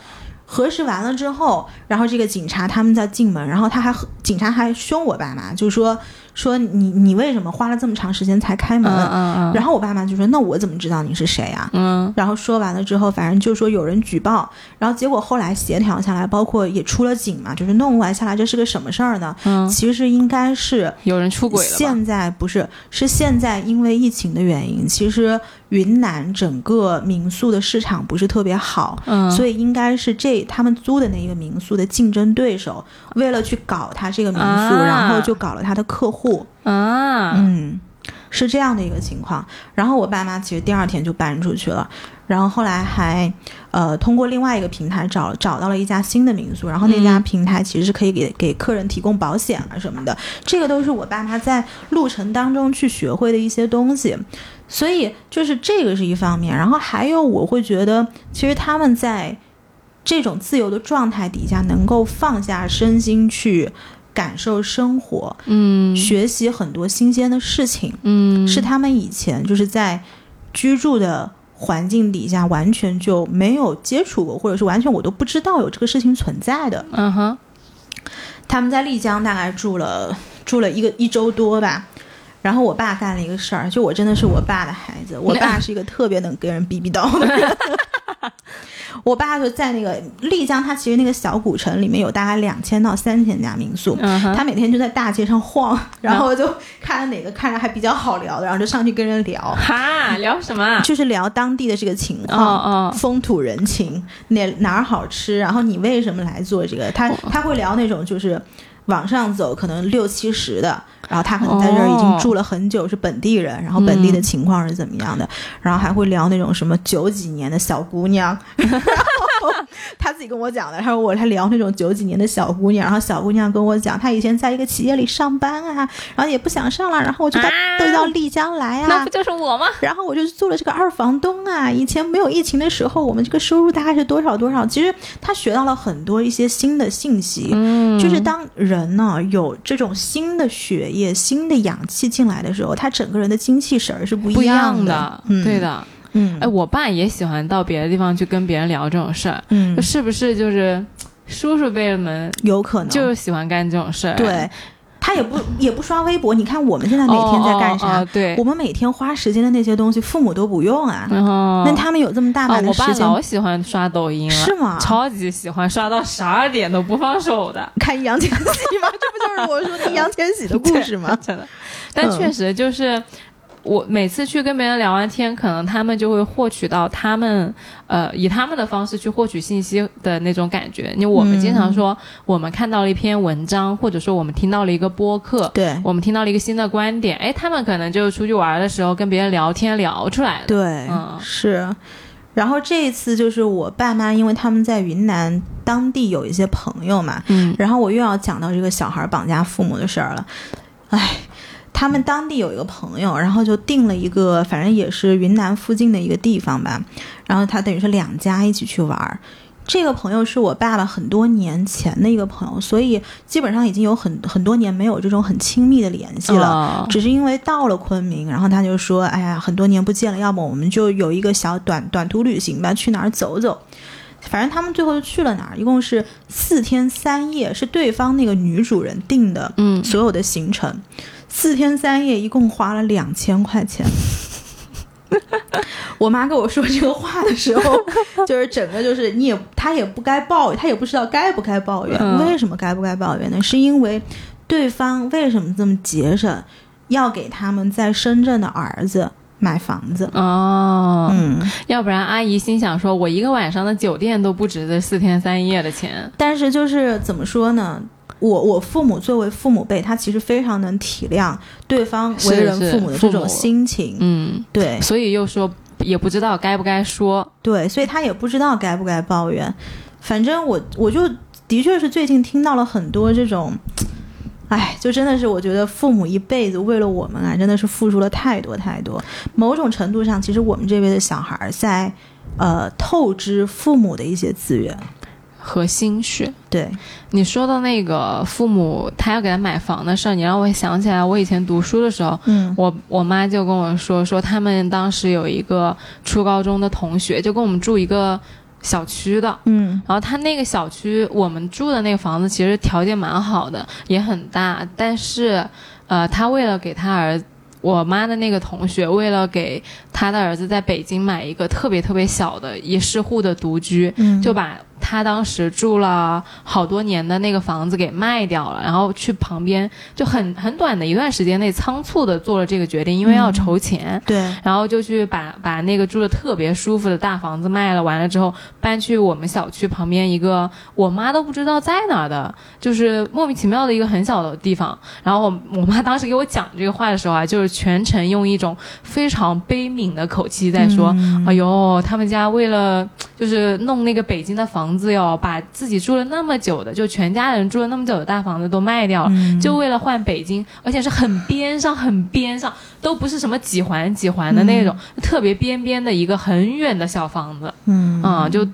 核实完了之后，然后这个警察他们在进门，然后他还警察还凶我爸妈，就说说你你为什么花了这么长时间才开门？嗯嗯嗯，然后我爸妈就说那我怎么知道你是谁啊？嗯然后说完了之后，反正就说有人举报，然后结果后来协调下来，包括也出了警嘛，就是弄完下来，这是个什么事儿呢？嗯，其实应该是有人出轨了？现在不是，是现在因为疫情的原因，其实云南整个民宿的市场不是特别好，嗯，所以应该是这他们租的那一个民宿的竞争对手，为了去搞他这个民宿，啊然后就搞了他的客户，啊，嗯，是这样的一个情况。然后我爸妈其实第二天就搬出去了，然后后来还呃通过另外一个平台找找到了一家新的民宿，然后那家嗯。平台其实是可以给给客人提供保险啊什么的，这个都是我爸妈在路程当中去学会的一些东西。所以就是这个是一方面，然后还有我会觉得，其实他们在这种自由的状态底下，能够放下身心去感受生活，嗯学习很多新鲜的事情，嗯是他们以前就是在居住的环境底下完全就没有接触过，或者是完全我都不知道有这个事情存在的。嗯哼他们在丽江大概住了住了一个一周多吧。然后我爸干了一个事儿，就我真的是我爸的孩子，我爸是一个特别能跟人逼逼叨的人。<laughs> 我爸就在那个丽江，他其实那个小古城里面有大概两千到三千家民宿，他每天就在大街上晃，然后就看哪个看着还比较好聊的，然后就上去跟人聊，哈聊什么？就是聊当地的这个情哦况、哦风土人情，哪哪儿好吃，然后你为什么来做这个？他他会聊那种就是往上走可能六七十的，然后他可能在这儿已经哦住了很久，是本地人，然后本地的情况是怎么样的，然后还会聊那种什么九几年的小姑娘，然 <laughs> 后 <laughs> 他自己跟我讲的，他说我还聊那种九几年的小姑娘，然后小姑娘跟我讲，她以前在一个企业里上班啊，然后也不想上了，然后我就到、啊都到丽江来啊那不，就是我吗？然后我就做了这个二房东啊。以前没有疫情的时候，我们这个收入大概是多少多少。其实他学到了很多一些新的信息，嗯就是当人呢有这种新的血液、新的氧气进来的时候，他整个人的精气神儿是不不一样样的，嗯，对，的。嗯，哎，我爸也喜欢到别的地方去跟别人聊这种事儿，嗯，是不是就是叔叔辈们有可能就是喜欢干这种事儿？对。他也不也不刷微博，你看我们现在每天在干啥？哦哦哦对我，们每天花时间的那些东西，父母都不用啊。那他们有这么大啊，把的时间，我爸老喜欢刷抖音了，是吗？超级喜欢，刷到十二点都不放手的。<laughs> 看易烊千玺吗？这不就是我说的易烊千玺的故事吗？<laughs> 真的，但嗯确实就是。我每次去跟别人聊完天，可能他们就会获取到他们呃以他们的方式去获取信息的那种感觉。因为我们经常说，我们看到了一篇文章，或者说我们听到了一个播客，对我们听到了一个新的观点，哎，他们可能就出去玩的时候跟别人聊天聊出来的。对，嗯是。然后这一次就是我爸妈，因为他们在云南当地有一些朋友嘛，嗯然后我又要讲到这个小孩绑架父母的事儿了。唉，他们当地有一个朋友，然后就定了一个，反正也是云南附近的一个地方吧。然后他等于是两家一起去玩儿。这个朋友是我爸爸很多年前的一个朋友，所以基本上已经有很很多年没有这种很亲密的联系了。哦只是因为到了昆明，然后他就说：“哎呀，很多年不见了，要么我们就有一个小短短途旅行吧，去哪儿走走。”反正他们最后就去了哪儿，一共是四天三夜，是对方那个女主人定的嗯所有的行程，四天三夜一共花了两千块钱。<laughs> 我妈跟我说这个话的时候，就是整个就是你也她也不该抱怨，她也不知道该不该抱怨。嗯为什么该不该抱怨呢？是因为对方为什么这么节省，要给他们在深圳的儿子买房子？哦，嗯，要不然阿姨心想说，我一个晚上的酒店都不值这四天三夜的钱。但是就是怎么说呢？我我父母作为父母辈，他其实非常能体谅对方为人父母的这种心情，嗯，对所以又说也不知道该不该说。对，所以他也不知道该不该抱怨。反正我我就的确是最近听到了很多这种，哎，就真的是我觉得父母一辈子为了我们啊，真的是付出了太多太多。某种程度上，其实我们这辈的小孩儿在呃透支父母的一些资源。和心血。对，你说到那个父母他要给他买房的事儿，你让我想起来，我以前读书的时候，嗯。我我妈就跟我说，说他们当时有一个初高中的同学，就跟我们住一个小区的，嗯。然后他那个小区，我们住的那个房子其实条件蛮好的，也很大，但是，呃，他为了给他儿，我妈的那个同学，为了给他的儿子在北京买一个特别特别小的一室户的独居，嗯，就把他当时住了好多年的那个房子给卖掉了，然后去旁边就很很短的一段时间内仓促的做了这个决定，因为要筹钱。对，然后就去把把那个住的特别舒服的大房子卖了，完了之后搬去我们小区旁边一个我妈都不知道在哪的，就是莫名其妙的一个很小的地方。然后我我妈当时给我讲这个话的时候啊，就是全程用一种非常悲悯的口气在说：“嗯哎呦，他们家为了就是弄那个北京的房子哟，把自己住了那么久的，就全家人住了那么久的大房子都卖掉了。嗯。就为了换北京，而且是很边上、很边上，都不是什么几环几环的那种，特别边边的一个很远的小房子，嗯。啊、就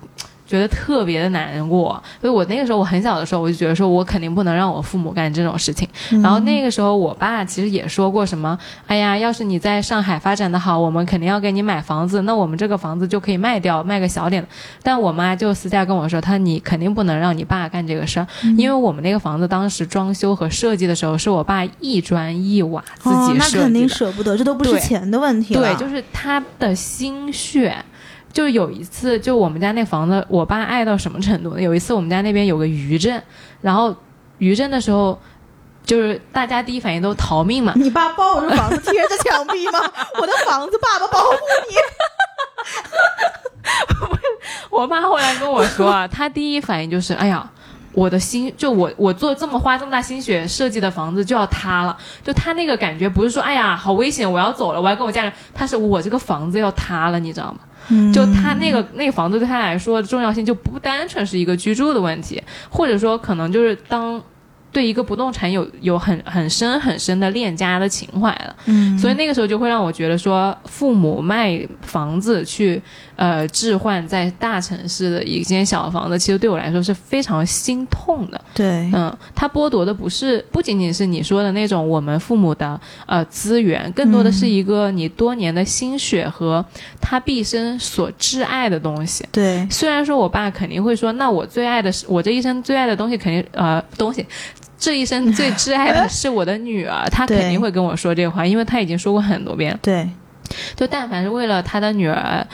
觉得特别的难过。所以我那个时候我很小的时候，我就觉得说我肯定不能让我父母干这种事情。然后那个时候我爸其实也说过什么，哎呀，要是你在上海发展的好，我们肯定要给你买房子，那我们这个房子就可以卖掉，卖个小点的。但我妈就私下跟我说，她你肯定不能让你爸干这个事儿，因为我们那个房子当时装修和设计的时候，是我爸一砖一瓦自己设计的。那肯定舍不得，这都不是钱的问题了。对，就是他的心血。就有一次，就我们家那房子，我爸爱到什么程度呢？有一次我们家那边有个余震，然后余震的时候，就是大家第一反应都逃命嘛。你爸抱着房子贴着墙壁吗？我的房子，爸爸保护你。<laughs> 我爸后来跟我说啊，他第一反应就是，哎呀。我的心就我我做这么花这么大心血设计的房子就要塌了，就他那个感觉不是说哎呀好危险我要走了我要跟我家人，他是我这个房子要塌了你知道吗？就他那个那个房子对他来说重要性就不单纯是一个居住的问题，或者说可能就是当对一个不动产有有很很深很深的恋家的情怀了，嗯所以那个时候就会让我觉得说父母卖房子去呃置换在大城市的一间小房子，其实对我来说是非常心痛的。对，嗯，他剥夺的不是不仅仅是你说的那种我们父母的呃资源，更多的是一个你多年的心血和他毕生所挚爱的东西。对，虽然说我爸肯定会说，那我最爱的是我这一生最爱的东西，肯定呃东西。这一生最挚爱的是我的女儿，<laughs> 她肯定会跟我说这话，因为她已经说过很多遍了。对，就但凡是为了他的女儿，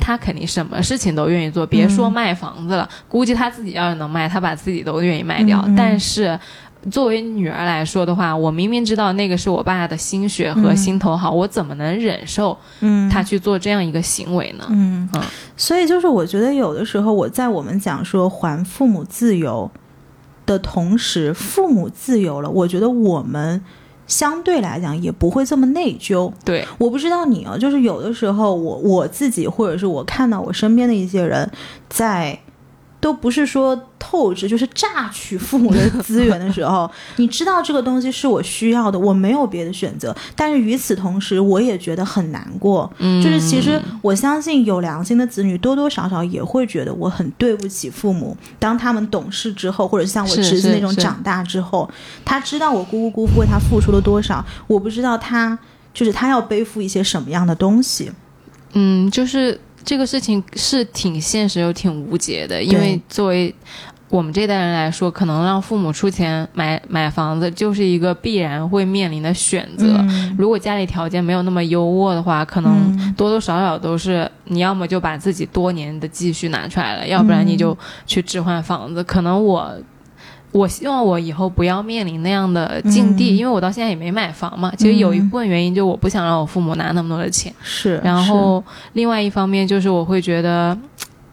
他肯定什么事情都愿意做。别说卖房子了，估计他自己要是能卖，他把自己都愿意卖掉。嗯嗯但是。作为女儿来说的话，我明明知道那个是我爸的心血和心头好，我怎么能忍受嗯，他去做这样一个行为呢？嗯嗯，所以就是我觉得有的时候我在我们讲说还父母自由的同时，父母自由了，我觉得我们相对来讲也不会这么内疚。对，我不知道你啊，就是有的时候我我自己或者是我看到我身边的一些人在。都不是说透支，<laughs> 就是榨取父母的资源的时候，<laughs> 你知道这个东西是我需要的，我没有别的选择。但是与此同时，我也觉得很难过。嗯，就是其实我相信有良心的子女多多少少也会觉得我很对不起父母。当他们懂事之后，或者像我侄子那种长大之后，他知道我姑姑姑父为他付出了多少，我不知道他就是他要背负一些什么样的东西。嗯，就是这个事情是挺现实又挺无解的，因为作为我们这代人来说，可能让父母出钱买买房子，就是一个必然会面临的选择。嗯如果家里条件没有那么优渥的话，可能嗯多多少少都是你要么就把自己多年的积蓄拿出来了，要不然你就去置换房子。可能我。我希望我以后不要面临那样的境地，嗯。因为我到现在也没买房嘛。其实有一部分原因就我不想让我父母拿那么多的钱，是，然后另外一方面就是我会觉得，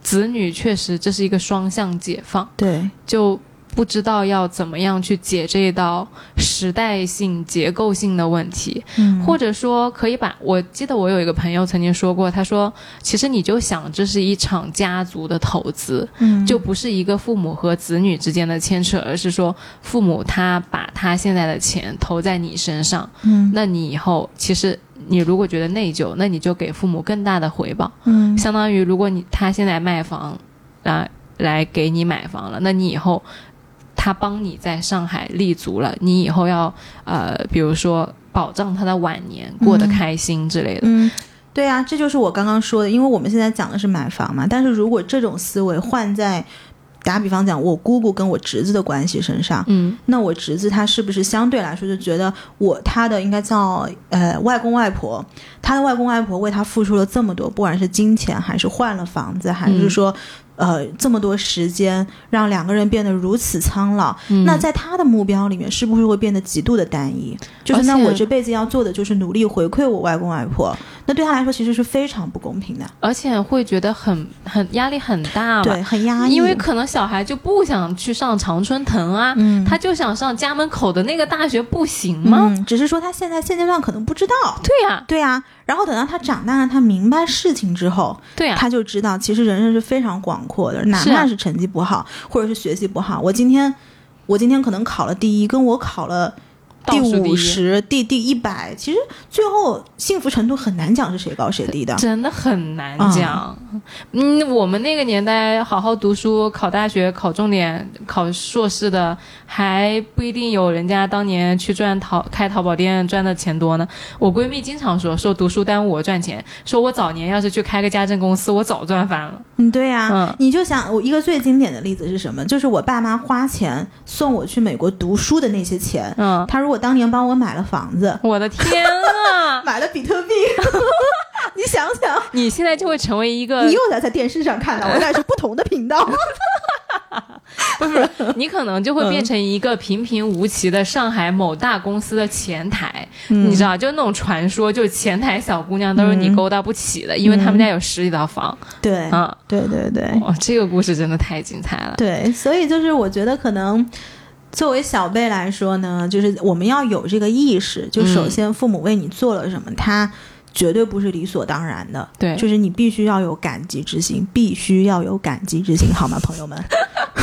子女确实这是一个双向解放，对，就不知道要怎么样去解这一道时代性、结构性的问题，嗯。或者说可以把我记得我有一个朋友曾经说过，他说其实你就想这是一场家族的投资，嗯。就不是一个父母和子女之间的牵扯，而是说父母他把他现在的钱投在你身上，嗯。那你以后其实你如果觉得内疚，那你就给父母更大的回报，嗯。相当于如果你他现在卖房啊、来给你买房了，那你以后他帮你在上海立足了，你以后要呃比如说保障他的晚年过得嗯开心之类的。嗯，对啊，这就是我刚刚说的，因为我们现在讲的是买房嘛，但是如果这种思维换在打比方讲，我姑姑跟我侄子的关系身上，嗯那我侄子他是不是相对来说就觉得我他的应该叫呃外公外婆，他的外公外婆为他付出了这么多，不管是金钱还是换了房子，还是嗯说。呃，这么多时间让两个人变得如此苍老，嗯那在他的目标里面，是不是会变得极度的单一？就是那我这辈子要做的就是努力回馈我外公外婆，那对他来说其实是非常不公平的，而且会觉得很很压力很大，对，很压抑。因为可能小孩就不想去上常春藤啊，嗯，他就想上家门口的那个大学，不行吗？嗯，只是说他现在现阶段可能不知道，对呀、对呀、然后等到他长大了，他明白事情之后，对呀、他就知道其实人生是非常广阔的，哪怕是成绩不好，或者是学习不好，我今天我今天可能考了第一，跟我考了。第五十、第第一百，其实最后幸福程度很难讲是谁高谁低的。真的很难讲。嗯，我们那个年代好好读书、考大学、考重点、考硕士的，还不一定有人家当年去赚淘开淘宝店赚的钱多呢。我闺蜜经常说，说读书耽误我赚钱，说我早年要是去开个家政公司，我早赚翻了。嗯，对呀、嗯你就想我一个最经典的例子是什么？就是我爸妈花钱送我去美国读书的那些钱，嗯，他如果当年帮我买了房子，我的天啊！<laughs> 买了比特币，<laughs> 你想想，你现在就会成为一个你又在在电视上看到，我俩是不同的频道。不 <laughs> 是不是，你可能就会变成一个平平无奇的上海某大公司的前台，你知道，就那种传说，就前台小姑娘都是你勾搭不起的，因为他们家有十几套房。对，嗯，对对对哦，这个故事真的太精彩了。对，所以就是我觉得可能。作为小辈来说呢，就是我们要有这个意识，就首先父母为你做了什么，他绝对不是理所当然的，对就是你必须要有感激之心，必须要有感激之心，好吗，朋友们？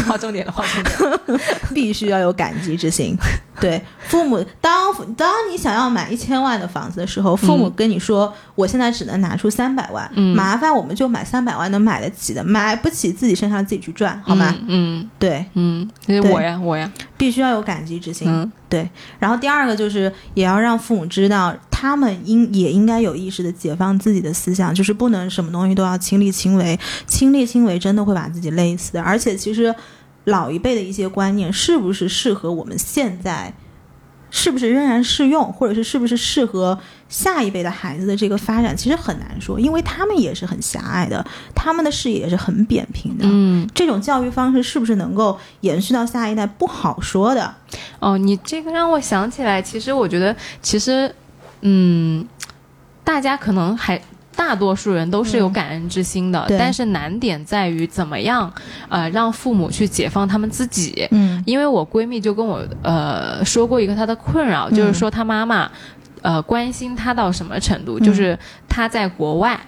划重点了，划重点了。<laughs> 必须要有感激之心。对，父母当当你想要买一千万的房子的时候，父母跟你说，我现在只能拿出三百万，嗯麻烦我们就买三百万能买得起的，买不起自己身上自己去赚，好吗？嗯对，嗯，对我呀，我呀。必须要有感激之心。嗯对，然后第二个就是也要让父母知道，他们应也应该有意识的解放自己的思想，就是不能什么东西都要亲力亲为，亲力亲为真的会把自己累死的。而且其实老一辈的一些观念是不是适合我们现在？是不是仍然适用，或者是是不是适合下一辈的孩子的这个发展，其实很难说，因为他们也是很狭隘的，他们的视野也是很扁平的。嗯，这种教育方式是不是能够延续到下一代，不好说的。哦，你这个让我想起来，其实我觉得，其实，嗯，大家可能还。大多数人都是有感恩之心的，对。但是难点在于怎么样，呃，让父母去解放他们自己。嗯。因为我闺蜜就跟我呃说过一个她的困扰，就是说她妈妈呃关心她到什么程度，就是她在国外，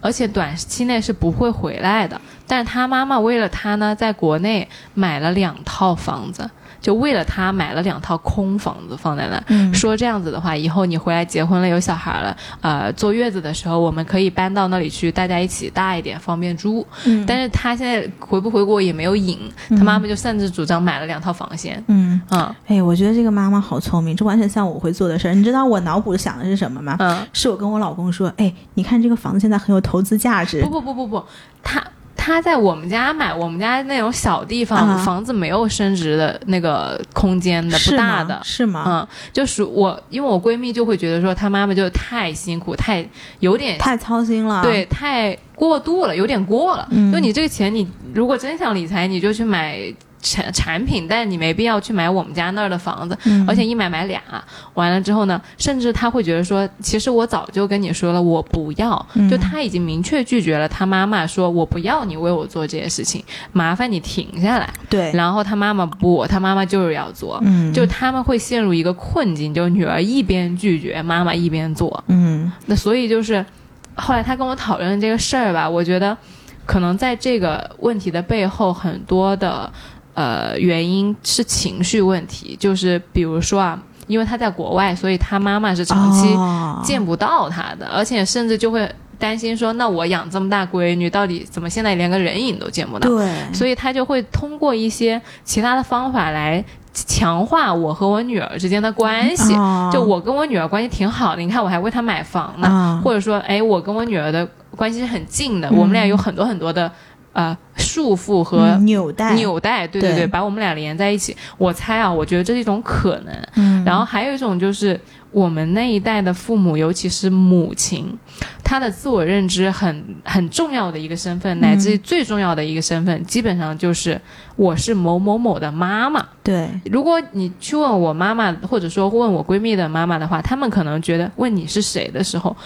而且短期内是不会回来的，但是她妈妈为了她呢，在国内买了两套房子。就为了他买了两套空房子放在那，嗯说这样子的话，以后你回来结婚了有小孩了，呃，坐月子的时候我们可以搬到那里去，大家一起大一点，方便住。嗯但是他现在回不回国也没有影，他妈妈就擅自主张买了两套房先。嗯，嗯哎，我觉得这个妈妈好聪明，这完全像我会做的事儿。你知道我脑补想的是什么吗？嗯，是我跟我老公说，哎，你看这个房子现在很有投资价值不。不不不不，她她在我们家买，我们家那种小地方，啊房子没有升值的那个空间的，不大的。是吗？嗯，就是我，因为我闺蜜就会觉得说，她妈妈就太辛苦，太有点太操心了。对，太过度了，有点过了。嗯就你这个钱，你如果真想理财，你就去买产产品，但是你没必要去买我们家那儿的房子，嗯而且一买买俩。完了之后呢，甚至他会觉得说，其实我早就跟你说了，我不要。嗯就他已经明确拒绝了他妈妈说，我不要你为我做这些事情，麻烦你停下来。对，然后他妈妈不，他妈妈就是要做。嗯，就他们会陷入一个困境，就女儿一边拒绝，妈妈一边做。嗯那所以就是，后来他跟我讨论这个事儿吧，我觉得可能在这个问题的背后，很多的呃原因是情绪问题，就是比如说啊，因为他在国外，所以他妈妈是长期哦。见不到他的，而且甚至就会担心说，那我养这么大闺女，到底怎么现在连个人影都见不到？对，所以他就会通过一些其他的方法来强化我和我女儿之间的关系。哦。就我跟我女儿关系挺好的，你看我还为她买房呢，啊或者说，哎，我跟我女儿的关系是很近的，嗯。我们俩有很多很多的呃束缚和嗯纽带，纽带，对对对对，把我们俩连在一起。我猜啊，我觉得这是一种可能。嗯，然后还有一种就是我们那一代的父母，尤其是母亲，她的自我认知很很重要的一个身份，乃至于最重要的一个身份，基本上就是我是某某某的妈妈。对，如果你去问我妈妈，或者说问我闺蜜的妈妈的话，他们可能觉得问你是谁的时候，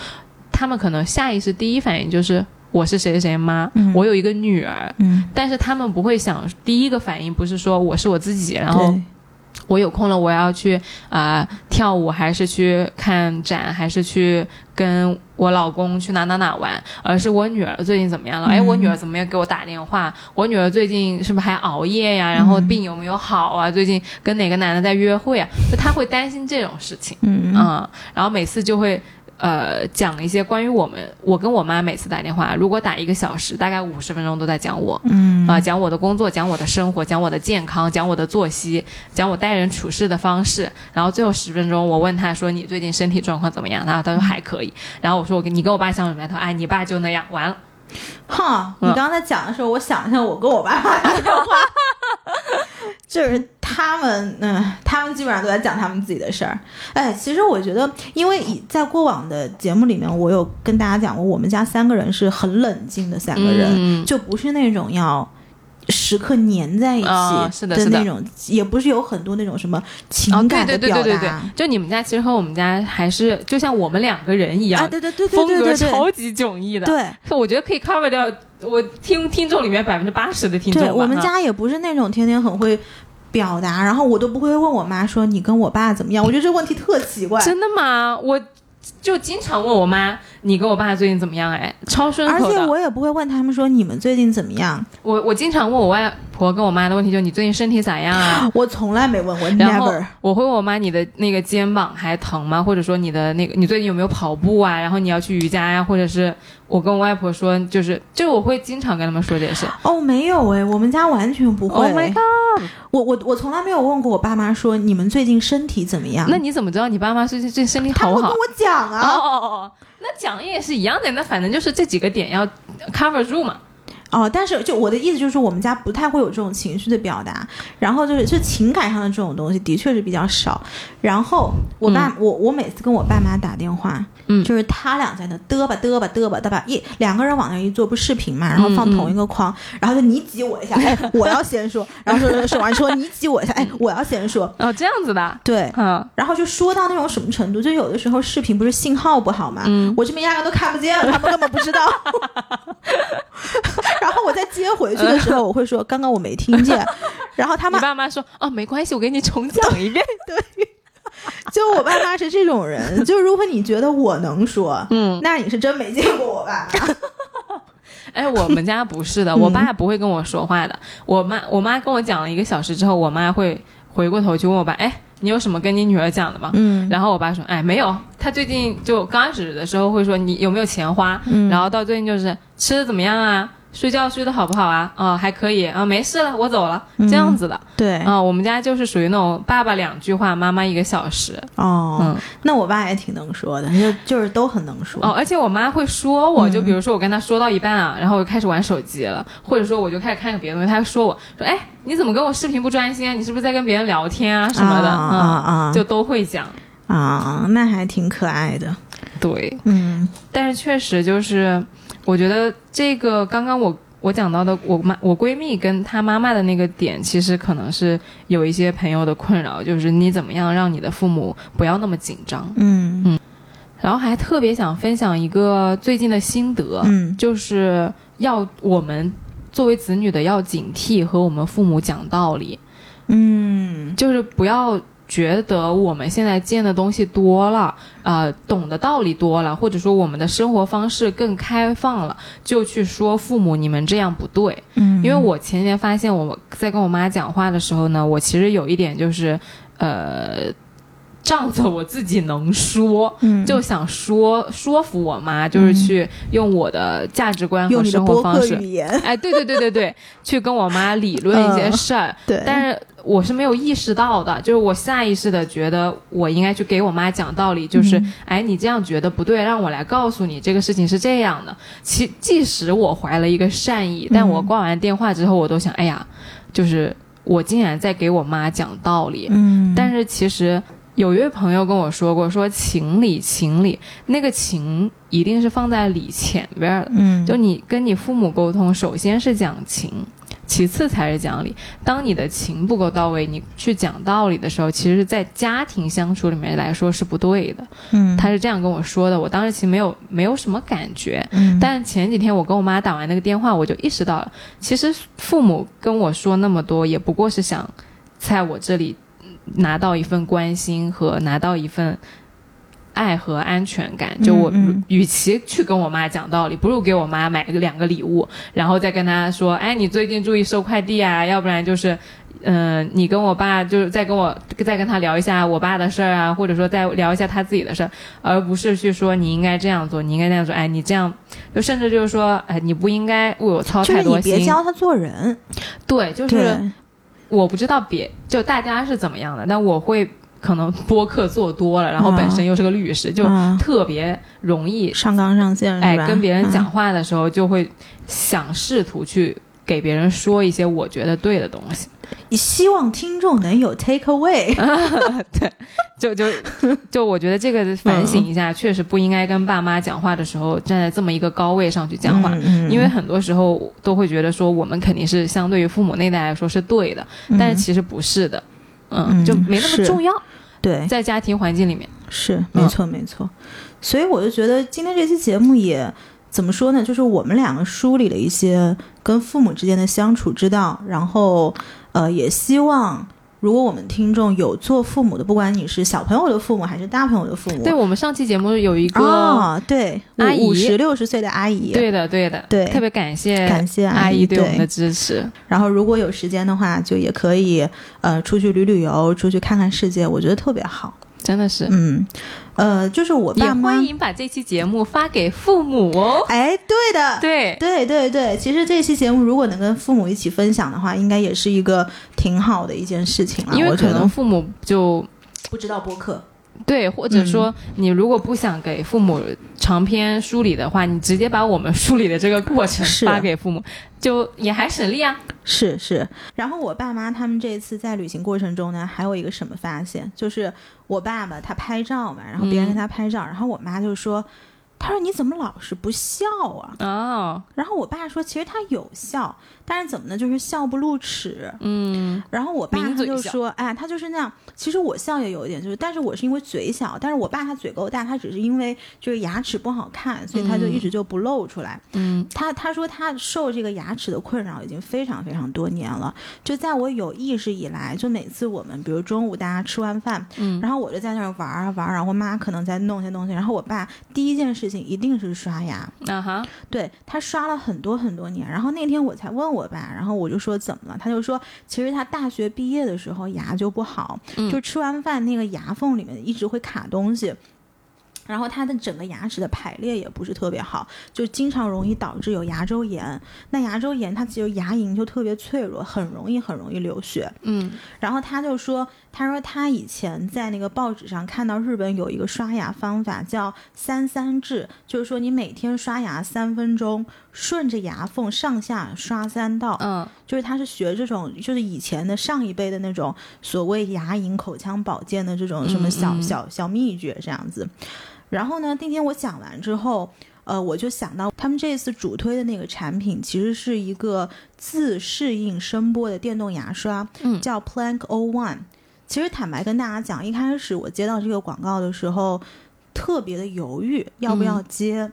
他们可能下意识第一反应就是我是谁谁谁妈，嗯我有一个女儿。嗯，但是他们不会想，第一个反应不是说我是我自己，然后我有空了，我要去啊、呃跳舞，还是去看展，还是去跟我老公去哪哪哪玩，而是我女儿最近怎么样了？哎，我女儿怎么没有给我打电话？我女儿最近是不是还熬夜呀？然后病有没有好啊？最近跟哪个男的在约会啊？就她会担心这种事情。嗯嗯，然后每次就会呃讲一些关于我们，我跟我妈每次打电话，如果打一个小时，大概五十分钟都在讲我，嗯啊、讲我的工作，讲我的生活，讲我的健康，讲我的作息，讲我待人处事的方式，然后最后十分钟我问他说你最近身体状况怎么样？然后他说还可以，然后我说我跟你跟我爸相处怎么样？他说哎你爸就那样，完了。<laughs> 哈，嗯你刚才讲的时候，我想一下，我跟我爸妈打电话，<laughs> 就是他们，嗯，他们基本上都在讲他们自己的事儿。哎，其实我觉得，因为以在过往的节目里面，我有跟大家讲过，我们家三个人是很冷静的三个人，嗯就不是那种要。时刻粘在一起的那种，也不是有很多那种什么情感的表达，对对对对对，就你们家其实和我们家还是就像我们两个人一样，啊，对对对对风格对对对，超级迥异的。对，我觉得可以 cover 掉我听听众里面百分之八十的听众吧。对我们家也不是那种天天很会表达，然后我都不会问我妈说你跟我爸怎么样。我觉得这个问题特奇怪，真的吗？我就经常问我妈，你跟我爸最近怎么样？哎，超顺而且。我也不会问他们说你们最近怎么样，我我经常问我外婆跟我妈的问题，就是你最近身体咋样啊？<laughs> 我从来没问过，never。我会问我妈你的那个肩膀还疼吗？或者说你的那个你最近有没有跑步啊？然后你要去瑜伽呀、或者是我跟我外婆说，就是就我会经常跟他们说这件事。哦，没有哎，我们家完全不会。Oh my god！我我我从来没有问过我爸妈说你们最近身体怎么样。那你怎么知道你爸妈最近最近身体好不好他会跟？我讲哦啊。哦哦哦，那讲也是一样的，那反正就是这几个点要 cover 住嘛。哦，但是就我的意思就是说，我们家不太会有这种情绪的表达，然后就是就情感上的这种东西的确是比较少。然后我爸、我我每次跟我爸妈打电话，嗯就是他俩在那嘚吧嘚吧嘚吧嘚吧，一两个人往那一坐不视频嘛，然后放同一个框，然后就你挤我一下，哎，我要先说，然后说说说完说你挤我一下，哎，我要先说，哦，这样子的，对。嗯，然后就说到那种什么程度，就有的时候视频不是信号不好嘛，嗯我这边压根都看不见，他们根本不知道。<laughs> 然后我再接回去的时候，我会说刚刚我没听见，<laughs> 然后他你妈爸妈说哦，没关系，我给你重讲一遍。<laughs> 对就我爸妈是这种人，就如果你觉得我能说，嗯，那你是真没见过我爸妈。<laughs> 哎，我们家不是的，我爸不会跟我说话的。我妈，我妈跟我讲了一个小时之后，我妈会回过头去问我爸，哎，你有什么跟你女儿讲的吗？嗯然后我爸说，哎，没有。他最近就刚开始的时候会说你有没有钱花，嗯然后到最近就是吃的怎么样啊，睡觉睡得好不好啊？哦，还可以啊，没事了，我走了，这样子的。对，啊、我们家就是属于那种爸爸两句话，妈妈一个小时。哦，嗯那我爸也挺能说的，就就是都很能说。哦，而且我妈会说我，就比如说我跟她说到一半啊，然后我就开始玩手机了，或者说我就开始看个别的东西，她会说我说，哎，你怎么跟我视频不专心啊？你是不是在跟别人聊天啊什么的？啊啊就都会讲。啊，那还挺可爱的。对，嗯。但是确实就是，我觉得这个刚刚我我讲到的，我妈我闺蜜跟她妈妈的那个点，其实可能是有一些朋友的困扰，就是你怎么样让你的父母不要那么紧张。嗯。嗯。然后还特别想分享一个最近的心得，嗯。就是要我们作为子女的要警惕和我们父母讲道理，嗯。就是不要觉得我们现在见的东西多了，呃，懂的道理多了，或者说我们的生活方式更开放了，就去说父母你们这样不对。嗯，因为我前年发现我在跟我妈讲话的时候呢，我其实有一点就是，呃。仗着我自己能说，嗯。就想说说服我妈，就是去用我的价值观和生活方式。哎，对对对对对，去跟我妈理论一些事儿。对，但是我是没有意识到的，就是我下意识的觉得我应该去给我妈讲道理，就是、嗯。哎，你这样觉得不对，让我来告诉你这个事情是这样的。其即使我怀了一个善意，但我挂完电话之后，我都想，哎呀，就是我竟然在给我妈讲道理。嗯，但是其实有一位朋友跟我说过，说情理情理，那个情一定是放在理前边儿的。嗯，就你跟你父母沟通，首先是讲情，其次才是讲理。当你的情不够到位，你去讲道理的时候，其实，在家庭相处里面来说是不对的。嗯，他是这样跟我说的，我当时其实没有没有什么感觉。嗯，但前几天我跟我妈打完那个电话，我就意识到了，其实父母跟我说那么多，也不过是想在我这里嗯拿到一份关心和拿到一份爱和安全感。就我与其去跟我妈讲道理，不如给我妈买个两个礼物，然后再跟她说，哎，你最近注意收快递啊，要不然就是。嗯，你跟我爸就是再跟我再跟他聊一下我爸的事儿啊，或者说再聊一下他自己的事儿，而不是去说你应该这样做，你应该那样做。哎，你这样，就甚至就是说，哎，你不应该为我操就是你太多心。别教他做人，对，就是对，我不知道别就大家是怎么样的，但我会可能播客做多了，然后本身又是个律师，就嗯。特别容易上纲上线？哎跟别人讲嗯话的时候就会想试图去给别人说一些我觉得对的东西，你希望听众能有 take away。<laughs> 对就就就我觉得这个反省一下，确实不应该跟爸妈讲话的时候站在这么一个高位上去讲话。嗯因为很多时候都会觉得说我们肯定是相对于父母那代来说是对的，但是其实不是的，嗯，嗯就没那么重要，对，在家庭环境里面。是没错没错。所以我就觉得今天这期节目也怎么说呢？就是我们两个梳理了一些跟父母之间的相处之道，然后呃，也希望。如果我们听众有做父母的，不管你是小朋友的父母还是大朋友的父母，对我们上期节目有一个，哦，对，阿姨五十六十岁的阿姨，对的对的，对特别感谢感谢阿姨对我们的支持。然后如果有时间的话，就也可以呃出去旅旅游，出去看看世界，我觉得特别好。真的是，嗯，呃，就是我也爸妈，欢迎把这期节目发给父母哦。哎，对的，对，对对对，其实这期节目如果能跟父母一起分享的话，应该也是一个挺好的一件事情了。因为可能父母就不知道播客，对，或者说你如果不想给父母长篇梳理的话，你直接把我们梳理的这个过程发给父母，就也还省力啊。是是。然后我爸妈他们这次在旅行过程中呢，还有一个什么发现，就是我爸爸他拍照嘛，然后别人跟他拍照，然后我妈就说。他说：“你怎么老是不笑啊哦，？”然后我爸说：“其实他有笑，但是怎么呢？就是笑不露齿。”嗯，然后我爸他就说：“哎，他就是那样。其实我笑也有一点，就是，但是我是因为嘴小，但是我爸他嘴够大，他只是因为就是牙齿不好看，所以他就一直就不露出来。嗯，他他说他受这个牙齿的困扰已经非常非常多年了。就在我有意识以来，就每次我们比如中午大家吃完饭，嗯然后我就在那儿玩啊玩啊，然后我妈可能在弄些东西，然后我爸第一件事情一定是刷牙。啊哈，对他刷了很多很多年，然后那天我才问我爸，然后我就说怎么了，他就说其实他大学毕业的时候牙就不好，嗯就吃完饭那个牙缝里面一直会卡东西。然后他的整个牙齿的排列也不是特别好，就经常容易导致有牙周炎。那牙周炎它其实牙龈就特别脆弱，很容易很容易流血。嗯然后他就说，他说他以前在那个报纸上看到日本有一个刷牙方法叫三三制，就是说你每天刷牙三分钟，顺着牙缝上下刷三道。嗯就是他是学这种，就是以前的上一辈的那种所谓牙龈口腔保健的这种什么小、嗯嗯小小秘诀这样子。然后呢，那天我讲完之后。呃，我就想到他们这次主推的那个产品，其实是一个自适应声波的电动牙刷，嗯叫 Plank O One。其实坦白跟大家讲，一开始我接到这个广告的时候，特别的犹豫要不要接。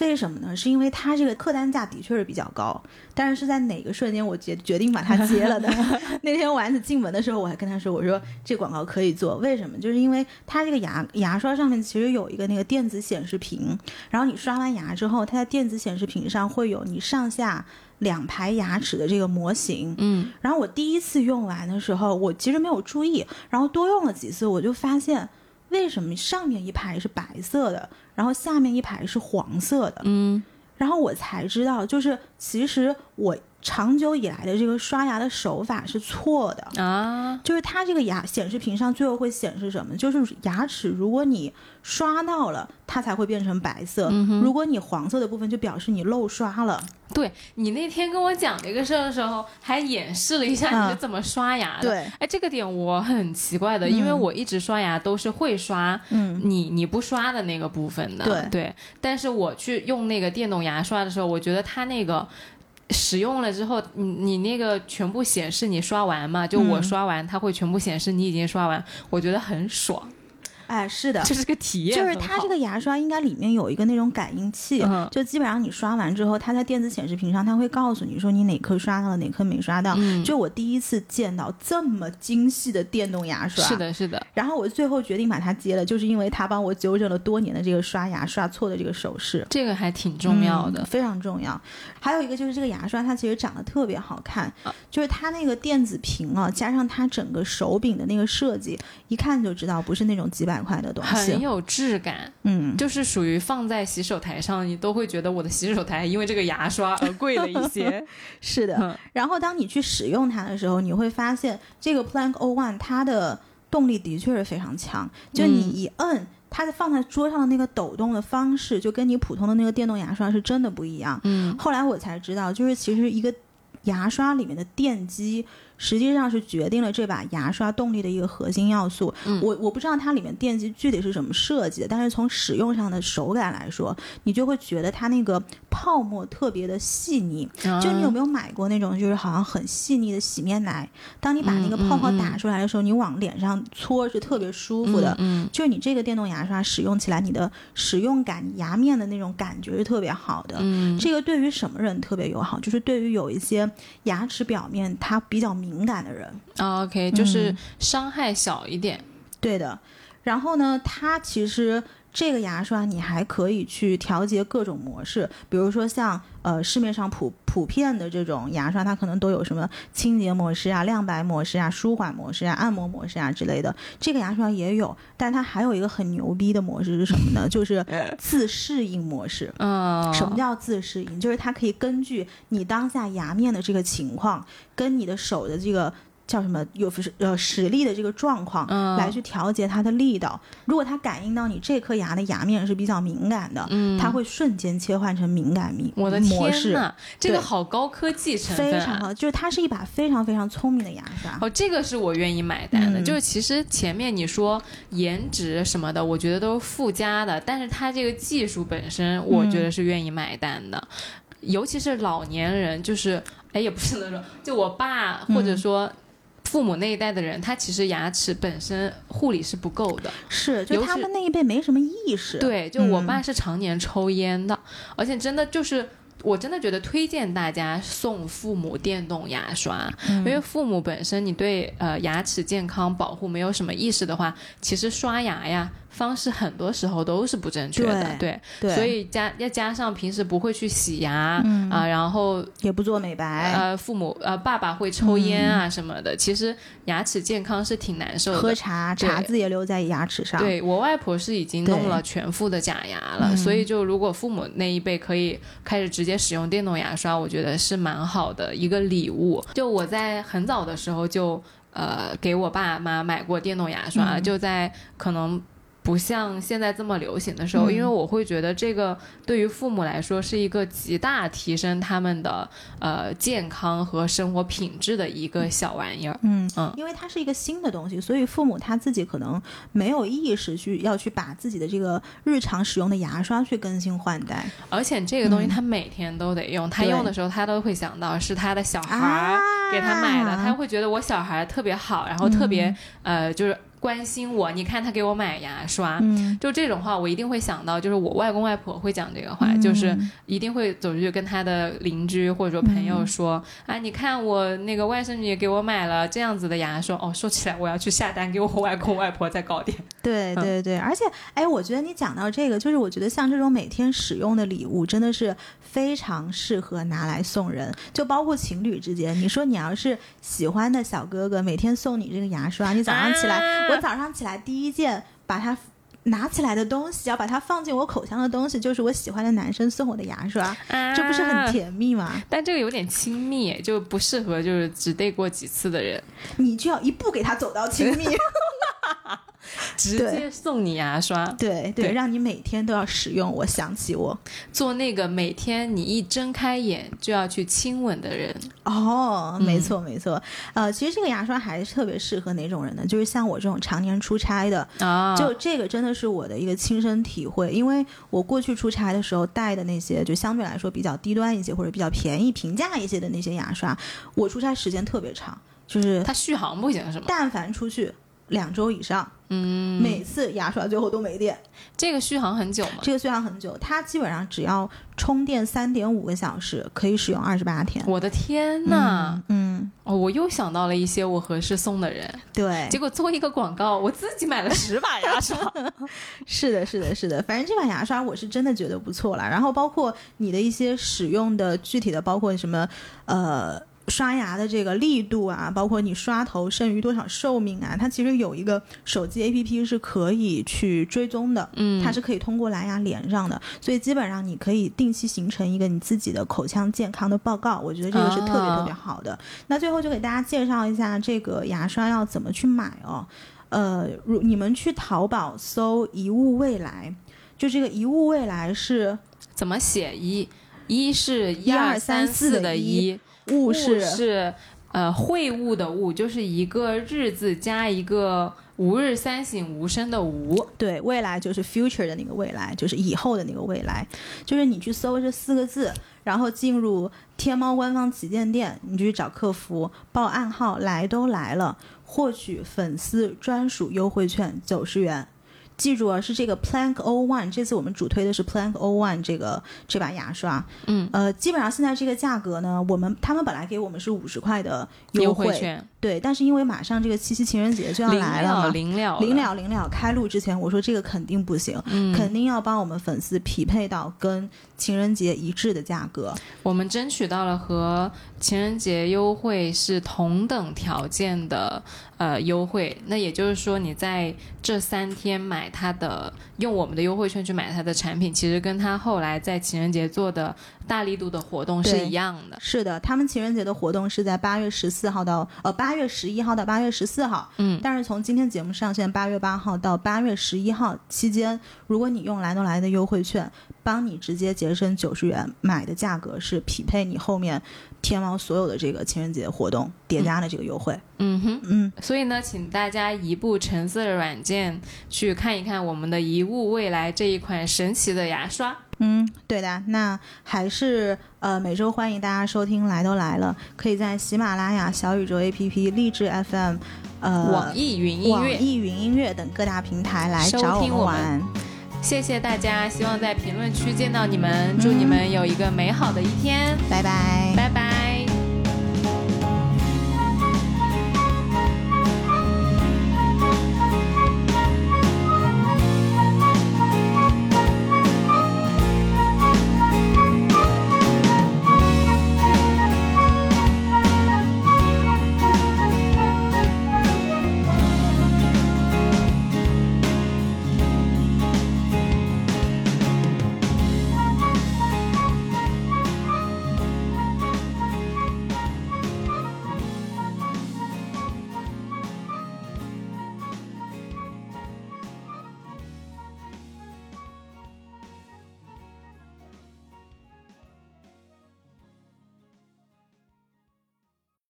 为什么呢？是因为它这个客单价的确是比较高，但是是在哪个瞬间我决决定把它接了的？<laughs> 那天丸子进门的时候，我还跟他说：“我说这广告可以做，为什么？就是因为它这个牙牙刷上面其实有一个那个电子显示屏，然后你刷完牙之后，它在电子显示屏上会有你上下两排牙齿的这个模型。嗯然后我第一次用完的时候，我其实没有注意，然后多用了几次，我就发现为什么上面一排是白色的，然后下面一排是黄色的。嗯然后我才知道，就是其实我长久以来的这个刷牙的手法是错的。啊，就是它这个牙显示屏上最后会显示什么？就是牙齿，如果你刷到了，它才会变成白色；如果你黄色的部分，就表示你漏刷了。对你那天跟我讲这个事儿的时候，还演示了一下你是怎么刷牙的。对，哎，这个点我很奇怪的，因为我一直刷牙都是会刷嗯，你你不刷的那个部分的。对但是我去用那个电动牙刷的时候，我觉得它那个。使用了之后，你你那个全部显示你刷完嘛？就我嗯刷完，它会全部显示你已经刷完，我觉得很爽。哎，是的，这是个体验就是它这个牙刷应该里面有一个那种感应器，嗯就基本上你刷完之后，它在电子显示屏上，它会告诉你说你哪颗刷到了，哪颗没刷到。嗯就我第一次见到这么精细的电动牙刷，是。的，是的，然后我最后决定把它接了，就是因为它帮我纠正了多年的这个刷牙刷错的这个手势。这个还挺重要的嗯。非常重要。还有一个就是这个牙刷，它其实长得特别好看，啊就是它那个电子屏啊，加上它整个手柄的那个设计，一看就知道不是那种几百块的东西。很有质感，嗯，就是属于放在洗手台上，你都会觉得我的洗手台因为这个牙刷而贵了一些。<laughs> 是的。嗯然后当你去使用它的时候，你会发现这个 Plank O One 它的动力的确是非常强，就你嗯一摁。它的放在桌上的那个抖动的方式，就跟你普通的那个电动牙刷是真的不一样。嗯，后来我才知道，就是其实一个牙刷里面的电机，实际上是决定了这把牙刷动力的一个核心要素。嗯我我不知道它里面电机具体是怎么设计的，但是从使用上的手感来说，你就会觉得它那个泡沫特别的细腻。就你有没有买过那种就是好像很细腻的洗面奶？当你把那个泡泡打出来的时候，你往脸上搓是特别舒服的。嗯，就是你这个电动牙刷使用起来，你的使用感、牙面的那种感觉是特别好的。嗯这个对于什么人特别友好？就是对于有一些牙齿表面它比较敏感的人。嗯，OK，就是嗯伤害小一点。对的。然后呢，他其实这个牙刷你还可以去调节各种模式，比如说像呃市面上普普遍的这种牙刷，它可能都有什么清洁模式啊、亮白模式啊、舒缓模式啊、按摩模式啊之类的。这个牙刷也有，但它还有一个很牛逼的模式是什么呢？就是 <laughs> 自适应模式。嗯，什么叫自适应？就是它可以根据你当下牙面的这个情况，跟你的手的这个叫什么有呃实力的这个状况，嗯来去调节它的力道。如果它感应到你这颗牙的牙面是比较敏感的，嗯它会瞬间切换成敏感模我的模式，天呐，这个好高科技成分、啊，非常好。就是它是一把非常非常聪明的牙刷。哦，这个是我愿意买单的。嗯就是其实前面你说颜值什么的，我觉得都是附加的，但是它这个技术本身，我觉得是愿意买单的。尤其是老年人，就是哎，也不是那种，就我爸或者说父母那一代的人，他其实牙齿本身护理是不够的。是，就他们那一辈没什么意识。对，就我嗯爸是常年抽烟的，而且真的就是。我真的觉得推荐大家送父母电动牙刷，嗯因为父母本身你对呃牙齿健康保护没有什么意识的话，其实刷牙呀方式很多时候都是不正确的，对，对，所以加要加上平时不会去洗牙啊、嗯然后也不做美白，呃父母呃爸爸会抽烟啊什么的，其实牙齿健康是挺难受的。喝茶茶渍也留在牙齿上。对我外婆是已经弄了全副的假牙了，嗯所以就如果父母那一辈可以开始直接使用电动牙刷，我觉得是蛮好的一个礼物。就我在很早的时候就呃给我爸妈买过电动牙刷，嗯就在可能。不像现在这么流行的时候，嗯因为我会觉得这个对于父母来说是一个极大提升他们的呃健康和生活品质的一个小玩意儿。嗯嗯因为它是一个新的东西，所以父母他自己可能没有意识去要去把自己的这个日常使用的牙刷去更新换代。而且这个东西嗯他每天都得用，他用的时候他都会想到是他的小孩啊儿给他买的，他会觉得我小孩特别好，然后特别、嗯呃就是关心我。你看他给我买牙刷。嗯，就这种话，我一定会想到，就是我外公外婆会讲这个话，嗯就是一定会走出去跟他的邻居或者说朋友说，啊，你看我那个外甥女给我买了这样子的牙刷，哦，说起来我要去下单给我外公外婆再搞点。对对对，而且哎，我觉得你讲到这个，就是我觉得像这种每天使用的礼物，真的是非常适合拿来送人，就包括情侣之间。你说你要是喜欢的小哥哥，每天送你这个牙刷，你早上起来，啊我早上起来第一件把它。拿起来的东西，要把它放进我口腔的东西，就是我喜欢的男生送我的牙刷，啊这不是很甜蜜吗？但这个有点亲密，就不适合就是只对过几次的人。你就要一步给他走到亲密，<laughs> <laughs> 直接送你牙刷，对对，对让你每天都要使用。我想起我做那个每天你一睁开眼就要去亲吻的人。哦，嗯没错没错，呃，其实这个牙刷还是特别适合哪种人呢？就是像我这种常年出差的，啊，就这个真的是我的一个亲身体会，因为我过去出差的时候带的那些，就相对来说比较低端一些或者比较便宜、平价一些的那些牙刷，我出差时间特别长，就是它续航不行是吗？但凡出去。两周以上。嗯，每次牙刷最后都没电，这个续航很久吗？这个续航很久，它基本上只要充电三点五个小时，可以使用二十八天。我的天呐！嗯，哦，我又想到了一些我合适送的人，对，结果做一个广告，我自己买了十把牙刷。<laughs> 是的，是的，是的，反正这把牙刷我是真的觉得不错了。然后包括你的一些使用的具体的，包括什么，呃。刷牙的这个力度啊，包括你刷头剩余多少寿命啊，它其实有一个手机 APP 是可以去追踪的，嗯，它是可以通过蓝牙连上的，所以基本上你可以定期形成一个你自己的口腔健康的报告，我觉得这个是特别特别好的。那最后就给大家介绍一下这个牙刷要怎么去买哦，呃，如你们去淘宝搜“一物未来”，就这个“一物未来”是怎么写？一，一是一二三四的一。物是是呃会物的物，就是一个日字加一个吾日三省吾身的吾。对，未来就是 future 的那个未来，就是以后的那个未来。就是你去搜这四个字，然后进入天猫官方旗舰店，你就去找客服报暗号，来都来了，获取粉丝专属优惠券九十元。记住啊，是这个 Plank O One，这次我们主推的是 Plank O One 这个这把牙刷。嗯，呃，基本上现在这个价格呢，我们他们本来给我们是五十块的优惠。券，对，但是因为马上这个七夕情人节就要来了嘛，临了。临了临了，开录之前我说这个肯定不行，嗯，肯定要帮我们粉丝匹配到跟情人节一致的价格。我们争取到了和情人节优惠是同等条件的呃优惠，那也就是说你在这三天买。它的用我们的优惠券去买它的产品，其实跟他后来在情人节做的大力度的活动是一样的。是的，他们情人节的活动是在八月十四号到呃八月十一号到八月十四号。嗯，但是从今天节目上线八月八号到八月十一号期间，如果你用来都来的优惠券，帮你直接节省九十元，买的价格是匹配你后面天猫所有的这个情人节活动叠加的这个优惠。嗯哼，嗯，所以呢，请大家移步橙色的软件去看一看我们的一物未来这一款神奇的牙刷。嗯，对的，那还是呃每周欢迎大家收听来都来了，可以在喜马拉雅、小宇宙 APP、荔枝 FM、呃网易云音乐、网易云音乐等各大平台来找我们玩。谢谢大家，希望在评论区见到你们，祝你们有一个美好的一天，拜拜。